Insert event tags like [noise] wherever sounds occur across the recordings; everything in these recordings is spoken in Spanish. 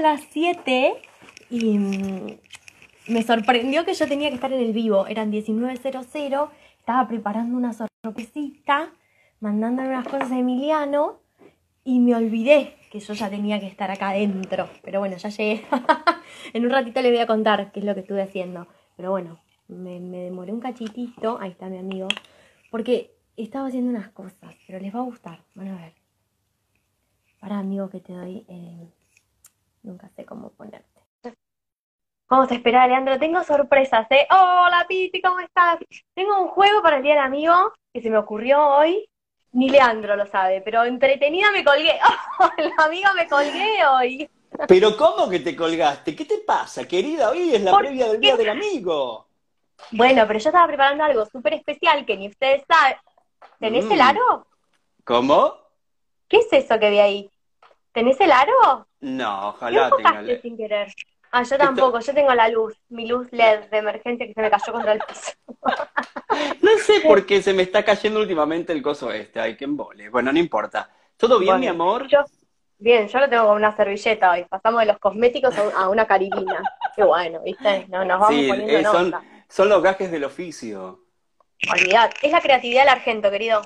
las 7 y mm, me sorprendió que yo tenía que estar en el vivo. Eran 19.00, estaba preparando una sorpresita, mandándole unas cosas a Emiliano y me olvidé que yo ya tenía que estar acá adentro. Pero bueno, ya llegué. [laughs] en un ratito les voy a contar qué es lo que estuve haciendo. Pero bueno, me, me demoré un cachitito. Ahí está mi amigo. Porque estaba haciendo unas cosas, pero les va a gustar. Van a ver. Para amigo que te doy. eh, nunca sé cómo ponerte. Vamos a esperar, Leandro. Tengo sorpresas, ¿eh? Hola, Piti, ¿cómo estás? Tengo un juego para el Día del Amigo que se me ocurrió hoy. Ni Leandro lo sabe, pero entretenida me colgué. [laughs] ¡Oh, la amiga me colgué hoy! Pero ¿cómo que te colgaste? ¿Qué te pasa, querida? Hoy es la ¿Por previa del? Día del Amigo. Bueno, pero yo estaba preparando algo súper especial que ni ustedes saben. ¿Tenés Mm. el aro? ¿Cómo? ¿Qué es eso que vi ahí? ¿Tenés el aro? No, ¿Qué ojalá tenga... enfocaste sin querer? Ah, yo Esto- tampoco, yo tengo la luz, mi luz LED de emergencia que se me cayó contra el piso. [laughs] No sé por qué [laughs] se me está cayendo últimamente el coso este. Ay, qué embole. Bueno, no importa. ¿Todo bien, Bueno, mi amor? Yo, bien, yo lo tengo con una servilleta hoy. Pasamos de los cosméticos a un- a una caribina. [laughs] Qué bueno, ¿viste? No, nos vamos Sí, poniendo eh, son, son los gajes del oficio. Olvidad. Es la creatividad del argento, querido.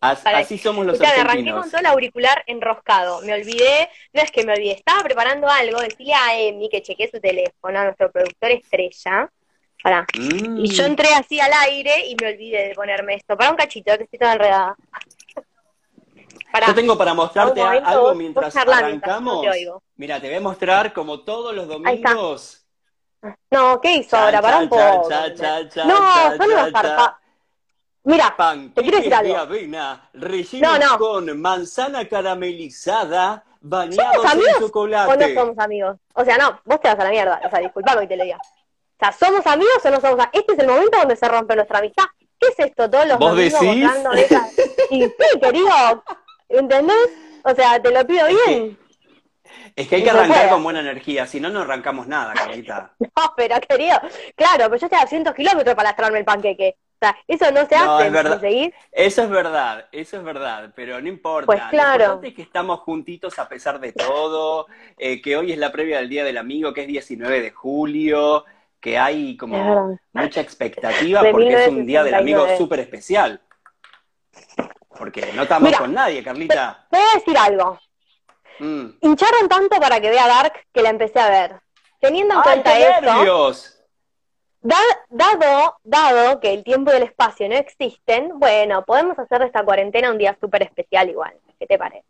As- Para- así somos los Escuchame, arranqué con todo el auricular enroscado. Me olvidé, no es que me olvidé, estaba preparando algo, decirle a Emi que chequee su teléfono, a nuestro productor estrella. Pará. Mm. Y yo entré así al aire y me olvidé de ponerme esto. Para un cachito, que estoy toda enredada. Pará. Yo tengo para mostrarte momento, algo mientras charlá mientras, arrancamos. no te. Mira, te voy a mostrar como todos los domingos. No, ¿qué hizo Cha, ahora? Pará cha, un poco. cha, cha, No, son Mira, te quiero decir de avena rellenos No, no. con manzana caramelizada, ¿Somos bañados en amigos o no chocolate. somos amigos? O sea, no, vos te vas a la mierda. O sea, disculpame que te lo diga. O sea, ¿somos amigos o no somos amigos? Este es el momento donde se rompe nuestra amistad. ¿Qué es esto? Todos los ¿Vos decís? mostrando esa- [laughs] Y sí, querido, ¿entendés? O sea, te lo pido bien. Es que hay que arrancar con buena energía, si no, no arrancamos nada, Carlita. [laughs] No, pero querido, claro, pero yo estoy a 200 kilómetros para lastrarme el panqueque. O sea, eso no se No, hace, es verdad. Eso es verdad, eso es verdad, pero no importa. Pues claro. Lo importante es que estamos juntitos a pesar de todo, eh, que hoy es la previa del Día del Amigo, que es 19 de julio, que hay como mucha expectativa De porque es un Día del Amigo 1969. súper especial. Porque no estamos Mira, con nadie, Carlita. Te voy a decir algo. Mm. Hincharon tanto para que vea Dark que la empecé a ver. Teniendo en ¡Ay, cuenta qué nervios! Da- dado, dado que el tiempo y el espacio no existen, bueno, podemos hacer de esta cuarentena un día súper especial igual. ¿Qué te parece?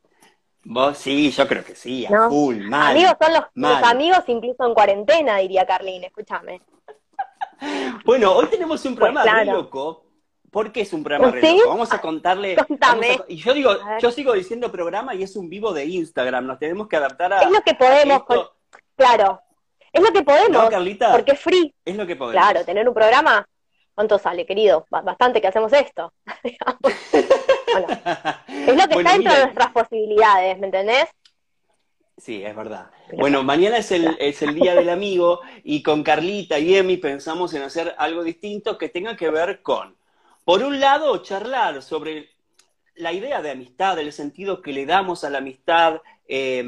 Vos sí, yo creo que sí, a ¿No? full, mal. amigos son los, amigos incluso en cuarentena, diría Carlín, escúchame. [laughs] Bueno, hoy tenemos un programa Pues re claro. loco. ¿Por qué es un programa re ¿Sí? loco? Vamos a contarle. Contame. a- y yo digo, yo sigo diciendo programa y es un vivo de Instagram. Nos tenemos que adaptar a. Es lo que podemos, con- claro, es lo que podemos, ¿No, Carlita? porque es free. Es lo que podemos. Claro, tener un programa, ¿cuánto sale, querido? Ba- Bastante que hacemos esto. [laughs] bueno, es lo que [laughs] Bueno, está dentro de nuestras posibilidades, ¿me entendés? Sí, es verdad. Bueno, mañana es el, es el Día del Amigo y con Carlita y Emi pensamos en hacer algo distinto que tenga que ver con, por un lado, charlar sobre la idea de amistad, el sentido que le damos a la amistad, eh,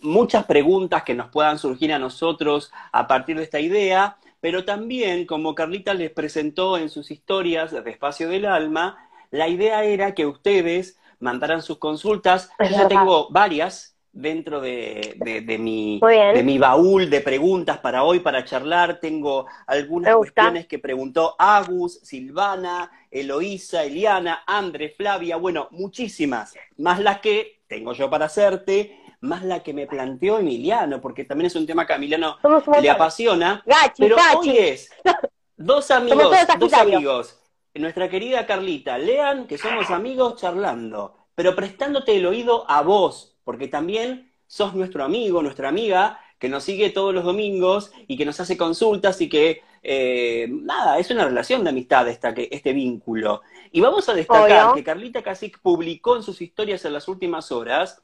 muchas preguntas que nos puedan surgir a nosotros a partir de esta idea, pero también, como Carlita les presentó en sus historias de Espacio del Alma, la idea era que ustedes mandaran sus consultas. Es Yo ya tengo varias dentro de, de- de mi, de mi baúl de preguntas para hoy, para charlar. Tengo algunas cuestiones que preguntó Agus, Silvana, Eloísa, Eliana, Andre, Flavia, bueno, muchísimas, más las que tengo yo para hacerte, más la que me planteó Emiliano, porque también es un tema que a Emiliano le apasiona, Gachi, pero gachi. hoy es [laughs] dos amigos, dos amigos, nuestra querida Carlita, lean que somos amigos charlando, pero prestándote el oído a vos, porque también sos nuestro amigo, nuestra amiga, que nos sigue todos los domingos y que nos hace consultas y que, eh, nada, es una relación de amistad esta, que, este vínculo. Y vamos a destacar Obvio. que Carlita Casic publicó en sus historias en las últimas horas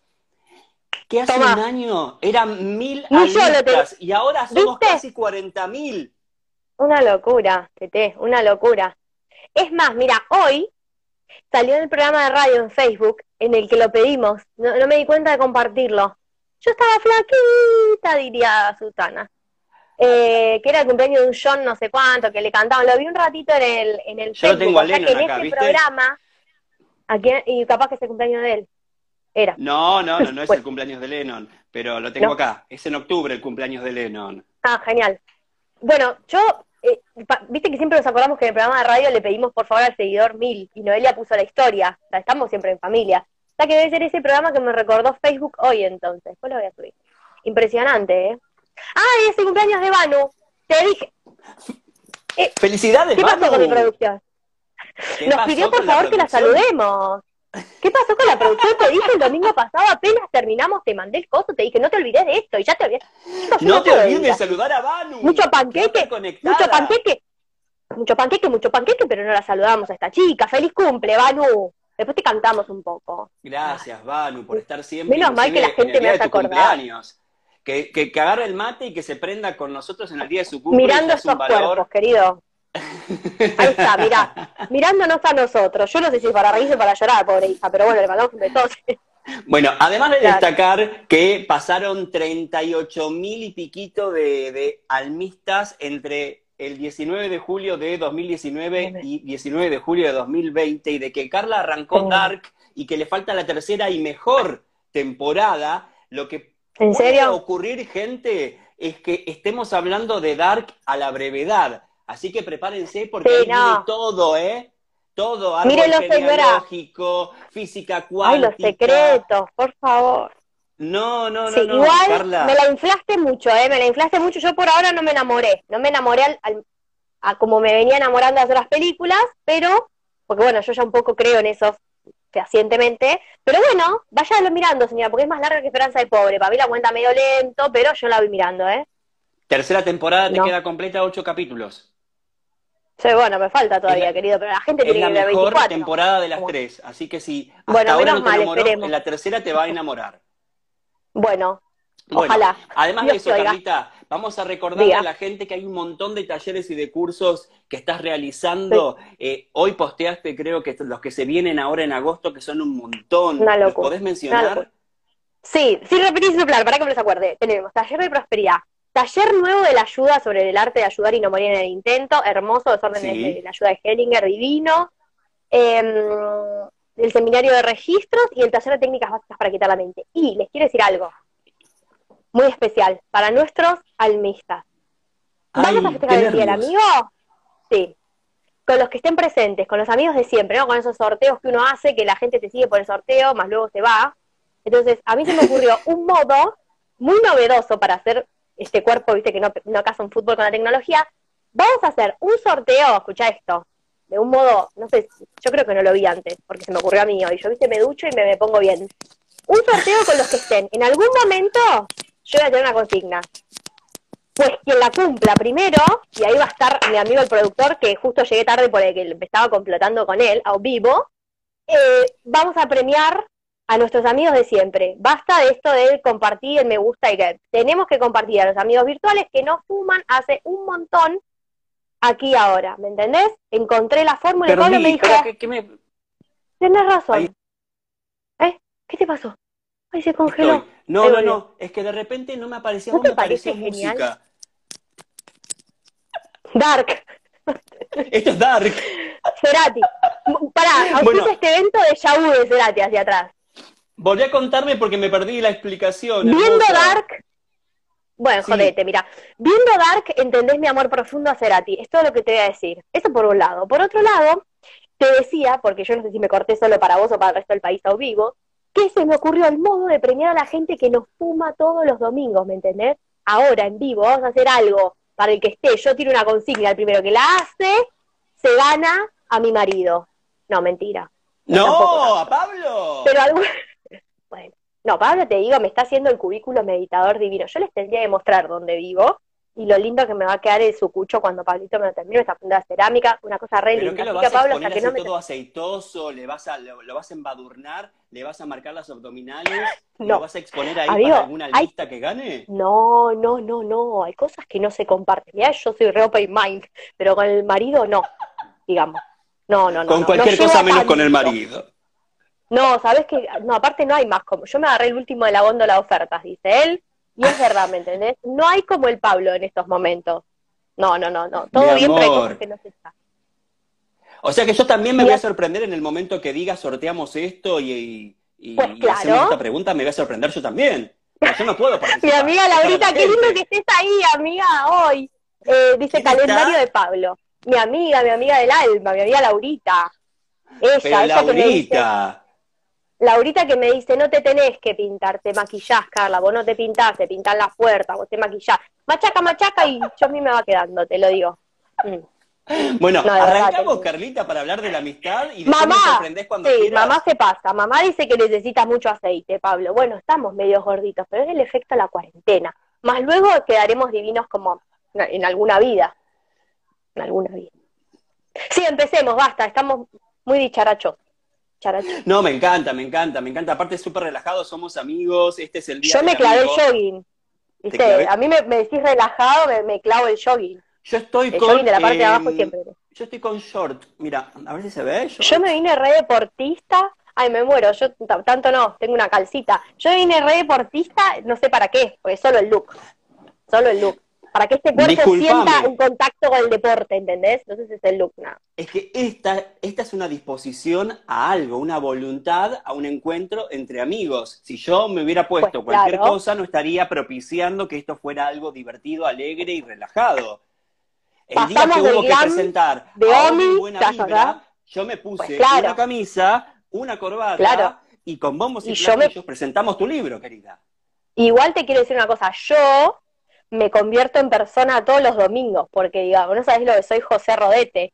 que hace Tomá. un año eran mil amistas y ahora somos ¿Viste? casi 40 mil. Una locura, Tete, una locura. Es más, mira, hoy salió en el programa de radio en Facebook en el que lo pedimos. No, no me di cuenta de compartirlo. Yo estaba flaquita, diría Susana. Eh, que era el cumpleaños de un John no sé cuánto, que le cantaban. Lo vi un ratito en el, en el Yo lo tengo o sea que en acá, ¿viste? programa, ¿a quién? y capaz que es el cumpleaños de él. Era. No, no, no, no es [laughs] el cumpleaños de Lennon, pero lo tengo No. acá. Es en octubre el cumpleaños de Lennon. Ah, genial. Bueno, yo, eh, pa- viste que siempre nos acordamos que en el programa de radio le pedimos por favor al seguidor mil y Noelia puso la historia. O sea, estamos siempre en familia. O sea que debe ser ese programa que me recordó Facebook hoy entonces. Después lo voy a subir. Impresionante, ¿eh? ¡Ay, es el cumpleaños de Banu! Te dije, ¡Felicidades, ¿qué pasó con mi producción? ¿Qué Nos pidió por la favor que la saludemos. ¿Qué pasó con la producción? Te dije el domingo pasado, apenas terminamos, te mandé el coso, te dije, no te olvides de esto, y ya te olvidé. No te olvides de saludar a Banu. Mucho panqueque, mucho panqueque, mucho panqueque, mucho panqueque, pero no la saludamos a esta chica. ¡Feliz cumple, Banu! Después te cantamos un poco. Gracias, Banu, por estar siempre. Menos mal que la gente me hace acordar. cumpleaños. Que, que, que agarre el mate y que se prenda con nosotros en el día de su cumple. Mirando ya es un estos valor. cuerpos, querido. Ahí está, mirá. Mirándonos a nosotros. Yo no sé si es para reírse o para llorar, pobre hija, pero bueno, le mandamos un beso. Bueno, además de Claro. destacar que pasaron 38 mil y piquito de, de almistas entre el 19 de julio de 2019 y 19 de julio de 2020 y de que Carla arrancó. Dark y que le falta la tercera y mejor temporada, lo que ¿En puede serio? ocurrir, gente, es que estemos hablando de Dark a la brevedad. Así que prepárense porque Sí, ahí no. viene todo, ¿eh? Todo, árbol genealógico, física Ay, cuántica. los secretos, por favor. No, no, no, Sí, no, igual Carla. me la inflaste mucho, ¿eh? Me la inflaste mucho. Yo por ahora no me enamoré. No me enamoré al, al- a como me venía enamorando de las otras películas, pero, porque bueno, yo ya un poco creo en eso fehacientemente. Pero bueno, váyalo mirando, señora, porque es más larga que Esperanza de Pobre. Para mí la cuenta medio lento, pero yo la voy mirando, ¿eh? Tercera temporada te No. queda completa, ocho capítulos. Sí, bueno, me falta todavía, la- querido, pero la gente tiene la que ver mejor 24. temporada de las tres. Así que si hasta Bueno, ahora no te mal, enamoró, esperemos. en la tercera te va a enamorar. Bueno, Bueno, ojalá. Además Dios de eso. Carlita, vamos a recordarle a la gente que hay un montón de talleres y de cursos que estás realizando. Eh, hoy posteaste, creo que los que se vienen ahora en agosto, que son un montón. Una ¿Los locura, podés mencionar? Sí, sin repetir su plan, para que me los acuerde. Tenemos Taller de Prosperidad, Taller Nuevo de la Ayuda sobre el arte de ayudar y no morir en el intento, hermoso, desórdenes Sí. de la ayuda de Hellinger, divino. Em, el seminario de registros y el taller de técnicas básicas para quitar la mente. Y les quiero decir algo muy especial para nuestros almistas. ¿Vamos Ay, a festejar el día del amigo? Sí. Con los que estén presentes, con los amigos de siempre, ¿no? Con esos sorteos que uno hace, que la gente te sigue por el sorteo, más luego se va. Entonces, a mí se me ocurrió [laughs] un modo muy novedoso para hacer este cuerpo, viste, que no, no casa un fútbol con la tecnología. Vamos a hacer un sorteo, escucha esto, de un modo, no sé, yo creo que no lo vi antes, porque se me ocurrió a mí hoy. Yo, viste, me ducho y me, me pongo bien. Un sorteo con los que estén. En algún momento, yo voy a tener una consigna. Pues quien la cumpla primero, y ahí va a estar mi amigo el productor, que justo llegué tarde porque me estaba complotando con él, a vivo, eh, vamos a premiar a nuestros amigos de siempre. Basta de esto de compartir el me gusta y que tenemos que compartir a los amigos virtuales que no fuman hace un montón aquí ahora, ¿me entendés? Encontré la fórmula y Pablo me dijo, que, que me... tenés razón. Ahí. ¿Eh? ¿Qué te pasó? Ay, se congeló. Estoy. No, no, no, es que de repente no me aparecía, ¿No te me apareció parece genial? música. Dark, Esto es Dark. Cerati. Pará, auspicia [laughs] Bueno. este evento de Yahoo de Cerati hacia atrás. Volví a contarme porque me perdí la explicación. Viendo hermosa. Dark, bueno, Sí. jodete, mira. Viendo Dark, entendés mi amor profundo a Cerati. Es todo lo que te voy a decir. Eso por un lado. Por otro lado, te decía, porque yo no sé si me corté solo para vos o para el resto del país a vivo, que se me ocurrió el modo de premiar a la gente que nos fuma todos los domingos, ¿me entendés? Ahora, en vivo, vamos a hacer algo para el que esté. Yo tiro una consigna, el primero que la hace, se gana a mi marido. No, mentira. No, Tampoco. a Pablo. Pero. [laughs] Bueno, no, Pablo, te digo, me está haciendo el cubículo meditador divino. Yo les tendría que mostrar dónde vivo y lo lindo que me va a quedar el sucucho cuando Pablito me lo termine, esta funda de cerámica, una cosa re ¿Pero linda. qué lo vas que a que así no me... todo aceitoso? ¿Le vas a, lo, lo vas a embadurnar? ¿Le vas a marcar las abdominales? No. ¿Lo vas a exponer ahí Amigo, para alguna hay- lista que gane? No, no, no, no, hay cosas que no se comparten. Ya yo soy re open mind, pero con el marido no, digamos. No, no, no. Con no, cualquier no cosa menos con el marido. No, ¿sabes que No, aparte no hay más como. Yo me agarré el último de la góndola de ofertas, dice él. Y es verdad, ¿me entendés? No hay como el Pablo en estos momentos. No, no, no, no. Todo Mi bien, pero hay cosas que no se saben. O sea que yo también me voy a sorprender en el momento que diga sorteamos esto y, y, Pues y hacemos claro. esta pregunta, me voy a sorprender yo también. Pero yo no puedo [laughs] Mi amiga Está Laurita, la qué lindo que estés ahí, amiga, hoy. Eh, dice ¿Quién está? calendario de Pablo. Mi amiga, mi amiga del alma, mi amiga Laurita. Ella, Pero ella Laurita, Laurita que me dice, no te tenés que pintar, te maquillás, Carla, vos no te pintás, te pintan las puertas, vos te maquillás. Machaca, machaca y yo a mí me va quedando, te lo digo. Mm. bueno, No, de verdad, arrancamos, Carlita, para hablar de la amistad y me Mamá, sorprendés cuando sí, mamá se pasa. Mamá dice que necesitas mucho aceite, Pablo. Bueno, estamos medio gorditos, pero es el efecto de la cuarentena. Más luego quedaremos divinos como en alguna vida. En alguna vida. Sí, empecemos, basta, estamos muy dicharachos. No, me encanta, me encanta, me encanta. Aparte, es súper relajado, somos amigos, este es el día Yo me clavé el jogging. ¿Viste? A mí me, me decís relajado, me, me clavo el jogging. Yo estoy El con... jogging de la parte de eh, abajo siempre. Yo estoy con short. Mira, a ver si se ve. short. Yo me vine re deportista. Ay, me muero, yo tanto no, tengo una calcita. Yo vine re deportista, no sé para qué, porque solo el look. Solo el look. Para que este cuerpo Disculpame. sienta un contacto con el deporte, ¿entendés? Entonces es el look, nada. Es que esta, esta es una disposición a algo, una voluntad a un encuentro entre amigos. Si yo me hubiera puesto Pues, cualquier claro. cosa, no estaría propiciando que esto fuera algo divertido, alegre y relajado. El día Pasamos que del hubo que presentar de a Omi, Buena ¿te Vibra, yo me puse Pues, claro. una camisa, una corbata Claro. y con bombos y, Y yo me- presentamos tu libro, querida. Igual te quiero decir una cosa, yo me convierto en persona todos los domingos, porque digamos, no sabés lo que soy José Rodete.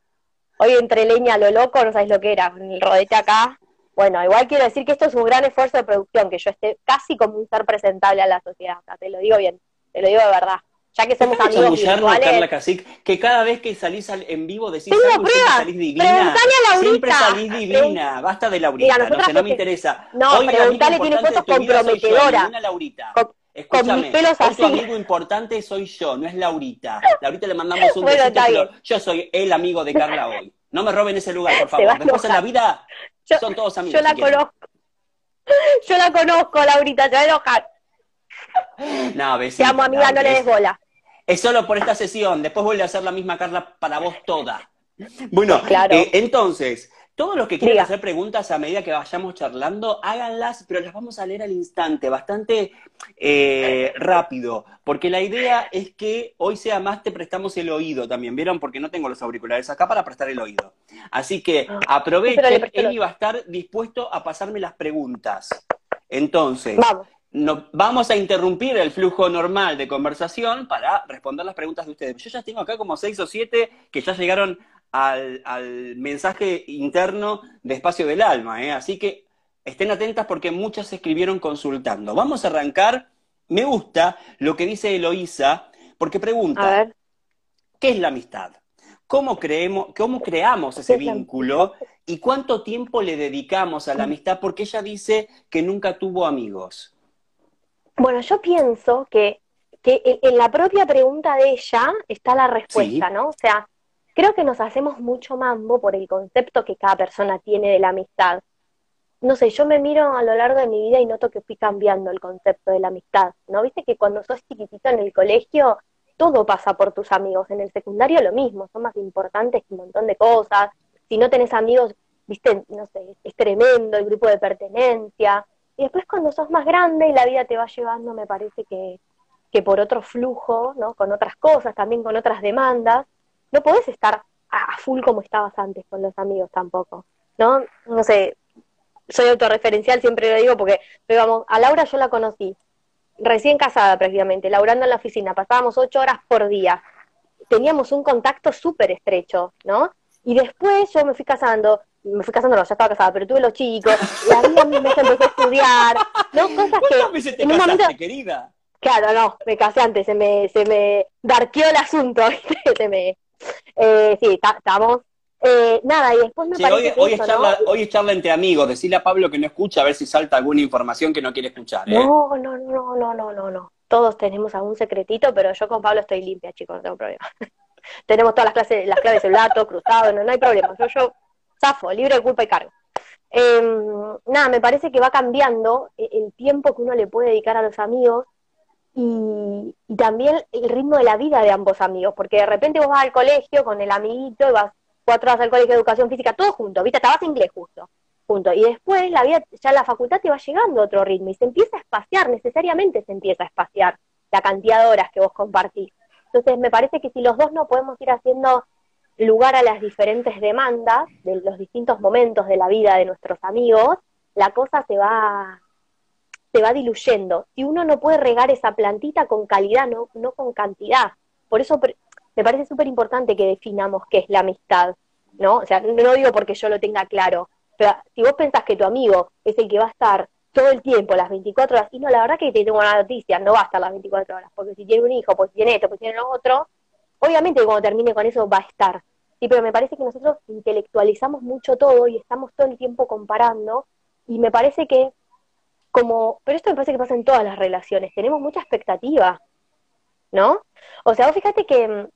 Hoy entre leña lo loco, no sabés lo que era, el rodete acá. Bueno, igual quiero decir que esto es un gran esfuerzo de producción, que yo esté casi como un ser presentable a la sociedad, te lo digo bien, te lo digo de verdad. Ya que somos amigos chamullarnos, Carla virtuales. Cacic, que cada vez que salís al- en vivo decís Tengo algo siempre salís divina. Preguntale a Laurita. Siempre salís divina. Basta de Laurita, Mira, no sé, no me interesa. No, Hoy preguntale, tiene fotos yo, comprometedoras. ninguna Laurita. Con- Escúchame, mis pelos hoy tu amigo importante soy yo, no es Laurita. Laurita le mandamos un Bueno, besito, pero yo soy el amigo de Carla [laughs] hoy. No me roben ese lugar, por favor. Después en la vida Yo- son todos amigos. Yo la si quieren. conozco. Yo la conozco, Laurita, te va a enojar. No, Te besita, amo, amiga, no le es- des bola. Es solo por esta sesión, después vuelve a hacer la misma Carla para vos toda. Bueno, Claro. eh, entonces, todos los que quieran Diga. hacer preguntas a medida que vayamos charlando, háganlas, pero las vamos a leer al instante, bastante eh, rápido, porque la idea es que hoy sea más te prestamos el oído también, ¿vieron? Porque no tengo los auriculares acá para prestar el oído. Así que le aprovechen, él iba a estar dispuesto a pasarme las preguntas. Entonces, Vamos. no, vamos a interrumpir el flujo normal de conversación para responder las preguntas de ustedes. Yo ya tengo acá como seis o siete que ya llegaron al, al mensaje interno de Espacio del Alma, ¿eh? así que estén atentas porque muchas se escribieron consultando. Vamos a arrancar. Me gusta lo que dice Eloísa, porque pregunta. ¿qué es la amistad? ¿Cómo, creemos, ¿Cómo creamos ese ¿Qué es la vínculo? ¿Y cuánto tiempo le dedicamos a la amistad? Porque ella dice que nunca tuvo amigos. Bueno, yo pienso que, que en- en la propia pregunta de ella está la respuesta, Sí. ¿no? O sea, creo que nos hacemos mucho mambo por el concepto que cada persona tiene de la amistad. No sé, yo me miro a lo largo de mi vida y noto que fui cambiando el concepto de la amistad, ¿no? Viste que cuando sos chiquitito en el colegio, todo pasa por tus amigos. En el secundario lo mismo, son más importantes que un montón de cosas. Si no tenés amigos, viste, no sé, es tremendo el grupo de pertenencia. Y después cuando sos más grande y la vida te va llevando, me parece que, que por otro flujo, ¿no? Con otras cosas, también con otras demandas, no podés estar a full como estabas antes con los amigos tampoco, ¿no? No sé, soy autorreferencial, siempre lo digo porque, digamos, a Laura yo la conocí recién casada prácticamente, laburando en la oficina, pasábamos ocho horas por día, teníamos un contacto súper estrecho, ¿no? Y después yo me fui casando, me fui casando, no, ya estaba casada, pero tuve los chicos, la vida me empezó a estudiar, ¿no? Cosas ¿Cuántas veces que te en un casaste, momento, querida? claro, no, me casé antes, se me, se me darqueó el asunto, [laughs] ¿viste? se me, eh, sí, ta- estamos, eh, nada, y después me parece hoy, que hoy eso, es ¿no? charla, hoy es charla entre amigos. Decirle a Pablo que no escucha a ver si salta alguna información que no quiere escuchar. ¿eh? No, no, no, no, no, no, no. Todos tenemos algún secretito, pero yo con Pablo estoy limpia, chicos, no tengo problema. [laughs] tenemos todas las clases, las claves de celular, todo cruzado, no, no hay problema. Yo, yo, zafo, libre de culpa y cargo. em, nada, me parece que va cambiando e, el tiempo que uno le puede dedicar a los amigos y, y, también el ritmo de la vida de ambos amigos, porque de repente vos vas al colegio con el amiguito y vas cuatro horas al colegio de educación física, todo junto, ¿viste? Estabas inglés justo, junto. Y después la vida, ya la facultad te va llegando a otro ritmo y se empieza a espaciar, necesariamente se empieza a espaciar la cantidad de horas que vos compartís. Entonces me parece que si los dos no podemos ir haciendo lugar a las diferentes demandas de los distintos momentos de la vida de nuestros amigos, la cosa se va se va diluyendo. Si uno no puede regar esa plantita con calidad, no, no con cantidad. Por eso me parece súper importante que definamos qué es la amistad, ¿no? O sea, no digo porque yo lo tenga claro, pero si vos pensás que tu amigo es el que va a estar todo el tiempo, las 24 horas, y no, la verdad que te tengo una noticia, no va a estar las 24 horas, porque si tiene un hijo, pues tiene esto, pues tiene lo otro, obviamente cuando termine con eso va a estar. Sí, pero me parece que nosotros intelectualizamos mucho todo y estamos todo el tiempo comparando, y me parece que como, pero esto me parece que pasa en todas las relaciones, tenemos mucha expectativa, ¿no? O sea, vos fíjate que mm,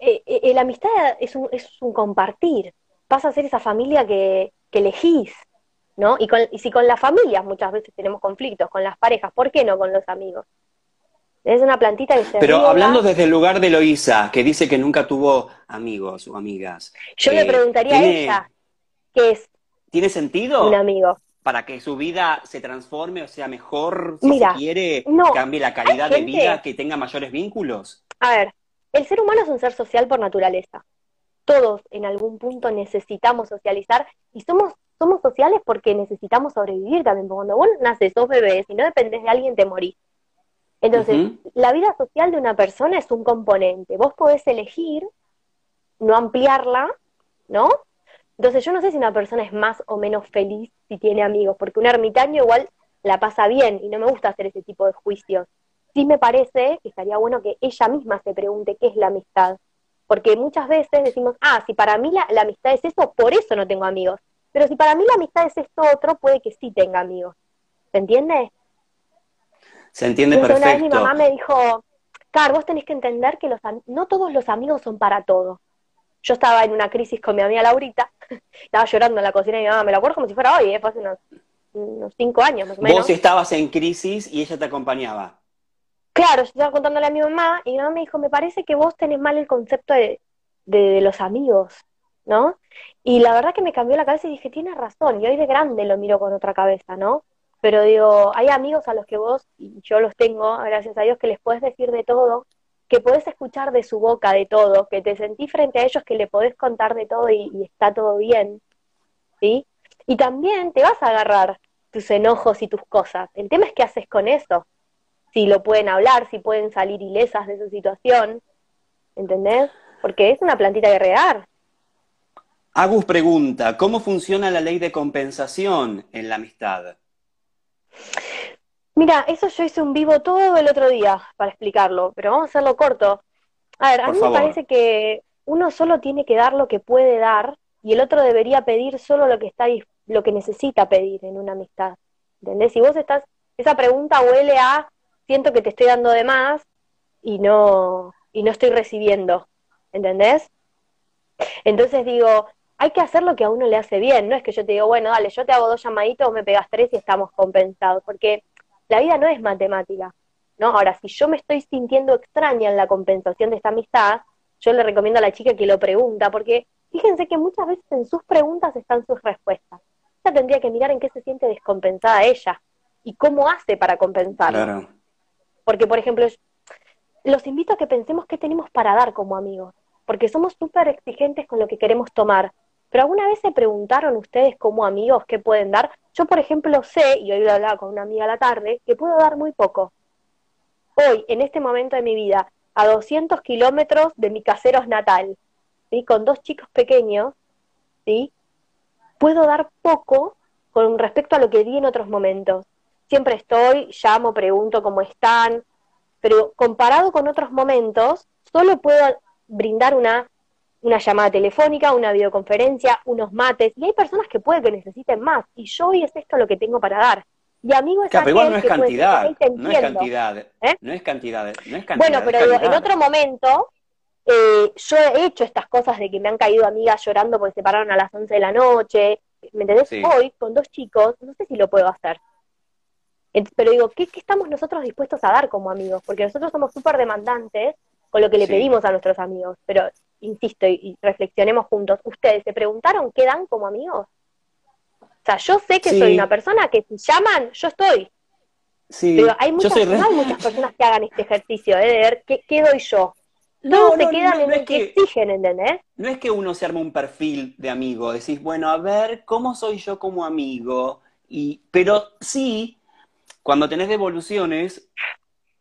eh, eh, la amistad es un, es un compartir, pasa a ser esa familia que, que elegís, ¿no? Y, con, y si con las familias muchas veces tenemos conflictos, con las parejas, ¿por qué no con los amigos? Es una plantita que se Pero hablando desde el lugar de Loisa, que dice que nunca tuvo amigos o amigas. Yo le eh, preguntaría a ella, ¿qué es? ¿Tiene sentido? Un amigo para que su vida se transforme o sea mejor, si se quiere, cambie la calidad de vida, que tenga mayores vínculos? A ver, el ser humano es un ser social por naturaleza. Todos en algún punto necesitamos socializar y somos, somos sociales porque necesitamos sobrevivir también. cuando vos naces, sos bebé, si no dependes de alguien, te morís. Entonces, la vida social de una persona es un componente. Vos podés elegir no ampliarla, ¿no? Entonces yo no sé si una persona es más o menos feliz si tiene amigos, porque un ermitaño igual la pasa bien y no me gusta hacer ese tipo de juicios. Sí me parece que estaría bueno que ella misma se pregunte qué es la amistad, porque muchas veces decimos, ah, si para mí la, amistad es eso, por eso no tengo amigos. Pero si para mí la amistad es esto otro, puede que sí tenga amigos. ¿Se entiende? Se entiende perfecto. Una vez mi mamá me dijo, Car, vos tenés que entender que los, no todos los amigos son para todo. Yo estaba en una crisis con mi amiga Laurita, [laughs] estaba llorando en la cocina y mi mamá, me lo acuerdo como si fuera hoy, ¿eh? fue hace unos, cinco años más o menos. Vos estabas en crisis y ella te acompañaba. Claro, yo estaba contándole a mi mamá y mi mamá me dijo, me parece que vos tenés mal el concepto de, de, los amigos, ¿no? Y la verdad que me cambió la cabeza y dije, tienes razón, y hoy de grande lo miro con otra cabeza, ¿no? Pero digo, hay amigos a los que vos, y yo los tengo, gracias a Dios, que les puedes decir de todo, que podés escuchar de su boca de todo, que te sentís frente a ellos que le podés contar de todo y, está todo bien, ¿sí? Y también te vas a agarrar tus enojos y tus cosas. El tema es qué haces con eso. Si lo pueden hablar, si pueden salir ilesas de su situación, ¿entendés? Porque es una plantita de regar. Agus pregunta, ¿cómo funciona la ley de compensación en la amistad? Mira, eso yo hice un vivo todo el otro día para explicarlo, pero vamos a hacerlo corto. A ver, a mí me parece que uno solo tiene que dar lo que puede dar y el otro debería pedir solo lo que está lo que necesita pedir en una amistad. ¿Entendés? Si vos estás esa pregunta huele a siento que te estoy dando de más y no y no estoy recibiendo. ¿Entendés? Entonces digo, hay que hacer lo que a uno le hace bien, no es que yo te digo, bueno, dale, yo te hago dos llamaditos, me pegas tres y estamos compensados, porque la vida no es matemática, ¿no? Ahora, si yo me estoy sintiendo extraña en la compensación de esta amistad, yo le recomiendo a la chica que lo pregunta, porque fíjense que muchas veces en sus preguntas están sus respuestas. Ella tendría que mirar en qué se siente descompensada ella y cómo hace para compensarlo. Porque, por ejemplo, los invito a que pensemos qué tenemos para dar como amigos, porque somos súper exigentes con lo que queremos tomar. Pero alguna vez se preguntaron ustedes como amigos qué pueden dar. Yo, por ejemplo, sé, y hoy lo hablaba con una amiga a la tarde, que puedo dar muy poco. Hoy, en este momento de mi vida, a 200 kilómetros de mi caseros natal, ¿sí? con dos chicos pequeños, ¿sí? puedo dar poco con respecto a lo que di en otros momentos. Siempre estoy, llamo, pregunto cómo están, pero comparado con otros momentos, solo puedo brindar una una llamada telefónica, una videoconferencia, unos mates, y hay personas que puede que necesiten más, y yo hoy es esto lo que tengo para dar. Y amigo es claro, igual no es, cantidad, no es cantidad, ¿Eh? no es cantidad, no es cantidad. Bueno, pero en otro momento, eh, yo he hecho estas cosas de que me han caído amigas llorando porque se pararon a las 11 de la noche, ¿me entendés? Sí. Hoy, con dos chicos, no sé si lo puedo hacer. Pero digo, ¿qué, qué estamos nosotros dispuestos a dar como amigos? Porque nosotros somos súper demandantes con lo que le Sí. pedimos a nuestros amigos. Pero, insisto, y, y reflexionemos juntos. ¿Ustedes se preguntaron qué dan como amigos? O sea, yo sé que Sí. soy una persona que si llaman, yo estoy. Sí, Pero hay yo muchas, re- no hay muchas personas que hagan este ejercicio ¿eh? de ver qué, qué doy yo. No, se no, quedan no, en el que- exigen, ¿entendés? No es que uno se arma un perfil de amigo, decís, bueno, a ver, ¿cómo soy yo como amigo? Y, pero sí, cuando tenés devoluciones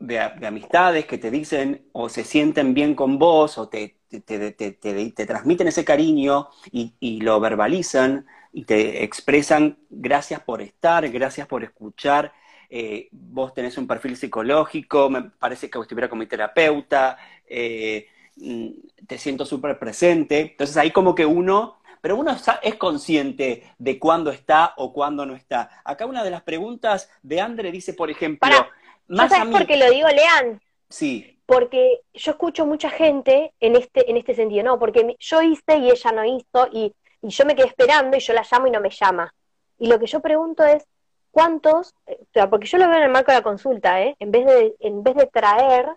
de, de amistades que te dicen o se sienten bien con vos o te, te, te- te- te- te transmiten ese cariño y, y lo verbalizan y te expresan gracias por estar, gracias por escuchar, eh, vos tenés un perfil psicológico, me parece que estuviera con mi terapeuta, eh, mm, te siento súper presente. Entonces ahí como que uno, pero uno es consciente de cuándo está o cuándo no está. Acá una de las preguntas de Andre dice, por ejemplo, Pará, ¿Yo más sabes por qué lo digo, Lean? Sí, Porque yo escucho mucha gente en este, en este sentido, no, porque yo hice y ella no hizo, y, y yo me quedé esperando y yo la llamo y no me llama. Y lo que yo pregunto es, ¿cuántos? eh, O sea, porque yo lo veo en el marco de la consulta, ¿eh? En vez de, en vez de traer,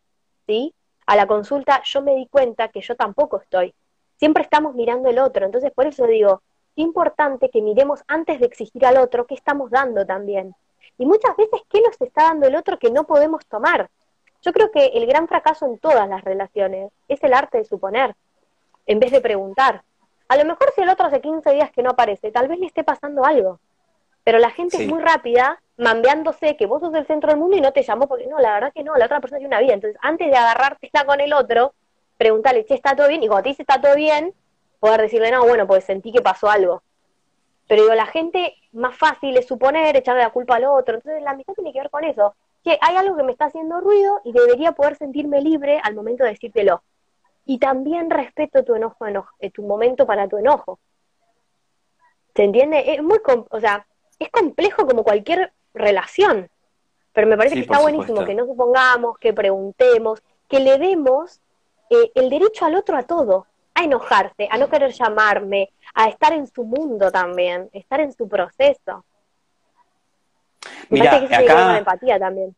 ¿sí? A la consulta, yo me di cuenta que yo tampoco estoy. Siempre estamos mirando el otro. Entonces, por eso digo, qué importante que miremos antes de exigir al otro qué estamos dando también. Y muchas veces, ¿qué nos está dando el otro que no podemos tomar? Yo creo que el gran fracaso en todas las relaciones es el arte de suponer, en vez de preguntar. A lo mejor si el otro hace 15 días que no aparece, tal vez le esté pasando algo. Pero la gente Sí. es muy rápida, mambeándose que vos sos el centro del mundo y no te llamó porque no, la verdad que no, la otra persona tiene una vida. Entonces, antes de agarrártela con el otro, preguntarle, che, ¿está todo bien? Y cuando te dice está todo bien, poder decirle, no, bueno, pues sentí que pasó algo. Pero digo, la gente más fácil es suponer, echarle la culpa al otro. Entonces, la amistad tiene que ver con eso. Que hay algo que me está haciendo ruido y debería poder sentirme libre al momento de decírtelo. Y también respeto tu enojo, enojo eh, tu momento para tu enojo. ¿Se entiende? Es muy, o sea, es complejo como cualquier relación. Pero me parece Sí, que está buenísimo supuesto. que no supongamos, que preguntemos, que le demos eh, el derecho al otro a todo, a enojarse, a no querer llamarme, a estar en su mundo también, estar en su proceso. Me Mira, parece que tiene acá, empatía también.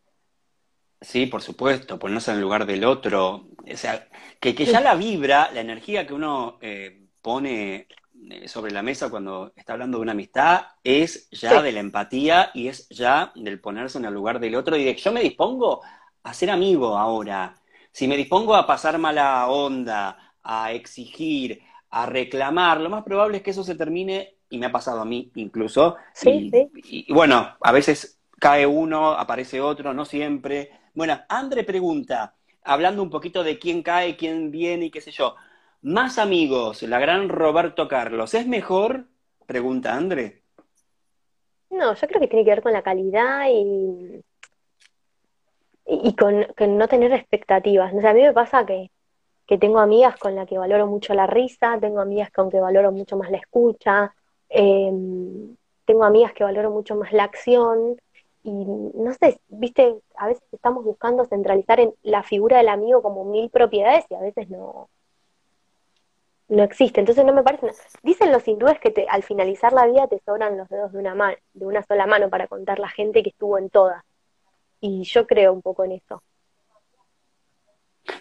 sí, por supuesto, ponerse en el lugar del otro. O sea, que, que ya la vibra, la energía que uno eh, pone eh, sobre la mesa cuando está hablando de una amistad es ya Sí. de la empatía y es ya del ponerse en el lugar del otro y de yo me dispongo a ser amigo ahora. Si me dispongo a pasar mala onda, a exigir, a reclamar, lo más probable es que eso se termine, y me ha pasado a mí incluso, Sí, y, sí. y- bueno, a veces cae uno, aparece otro, no siempre. Bueno, Andre pregunta, hablando un poquito de quién cae, quién viene y qué sé yo. Más amigos, la gran Roberto Carlos, ¿es mejor? Pregunta Andre. No, yo creo que tiene que ver con la calidad y, y con, con no tener expectativas. O sea, a mí me pasa que, que tengo amigas con las que valoro mucho la risa, tengo amigas con que valoro mucho más la escucha, eh, tengo amigas que valoro mucho más la acción y no sé, viste, a veces estamos buscando centralizar en la figura del amigo como mil propiedades y a veces no, no existe. Entonces no me parece. Dicen los hindúes que te, al finalizar la vida te sobran los dedos de una mano, de una sola mano para contar la gente que estuvo en todas. Y yo creo un poco en eso.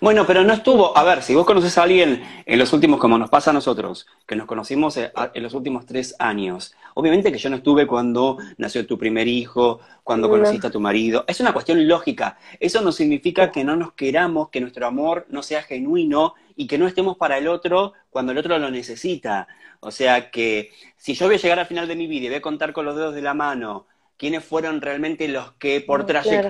Bueno, pero no estuvo, a ver, si vos conoces a alguien en los últimos, como nos pasa a nosotros, que nos conocimos eh, en los últimos tres años, obviamente que yo no estuve cuando nació tu primer hijo, cuando No. conociste a tu marido, es una cuestión lógica, eso no significa que no nos queramos, que nuestro amor no sea genuino y que no estemos para el otro cuando el otro lo necesita. O sea que si yo voy a llegar al final de mi vida y voy a contar con los dedos de la mano quiénes fueron realmente los que por No, claro.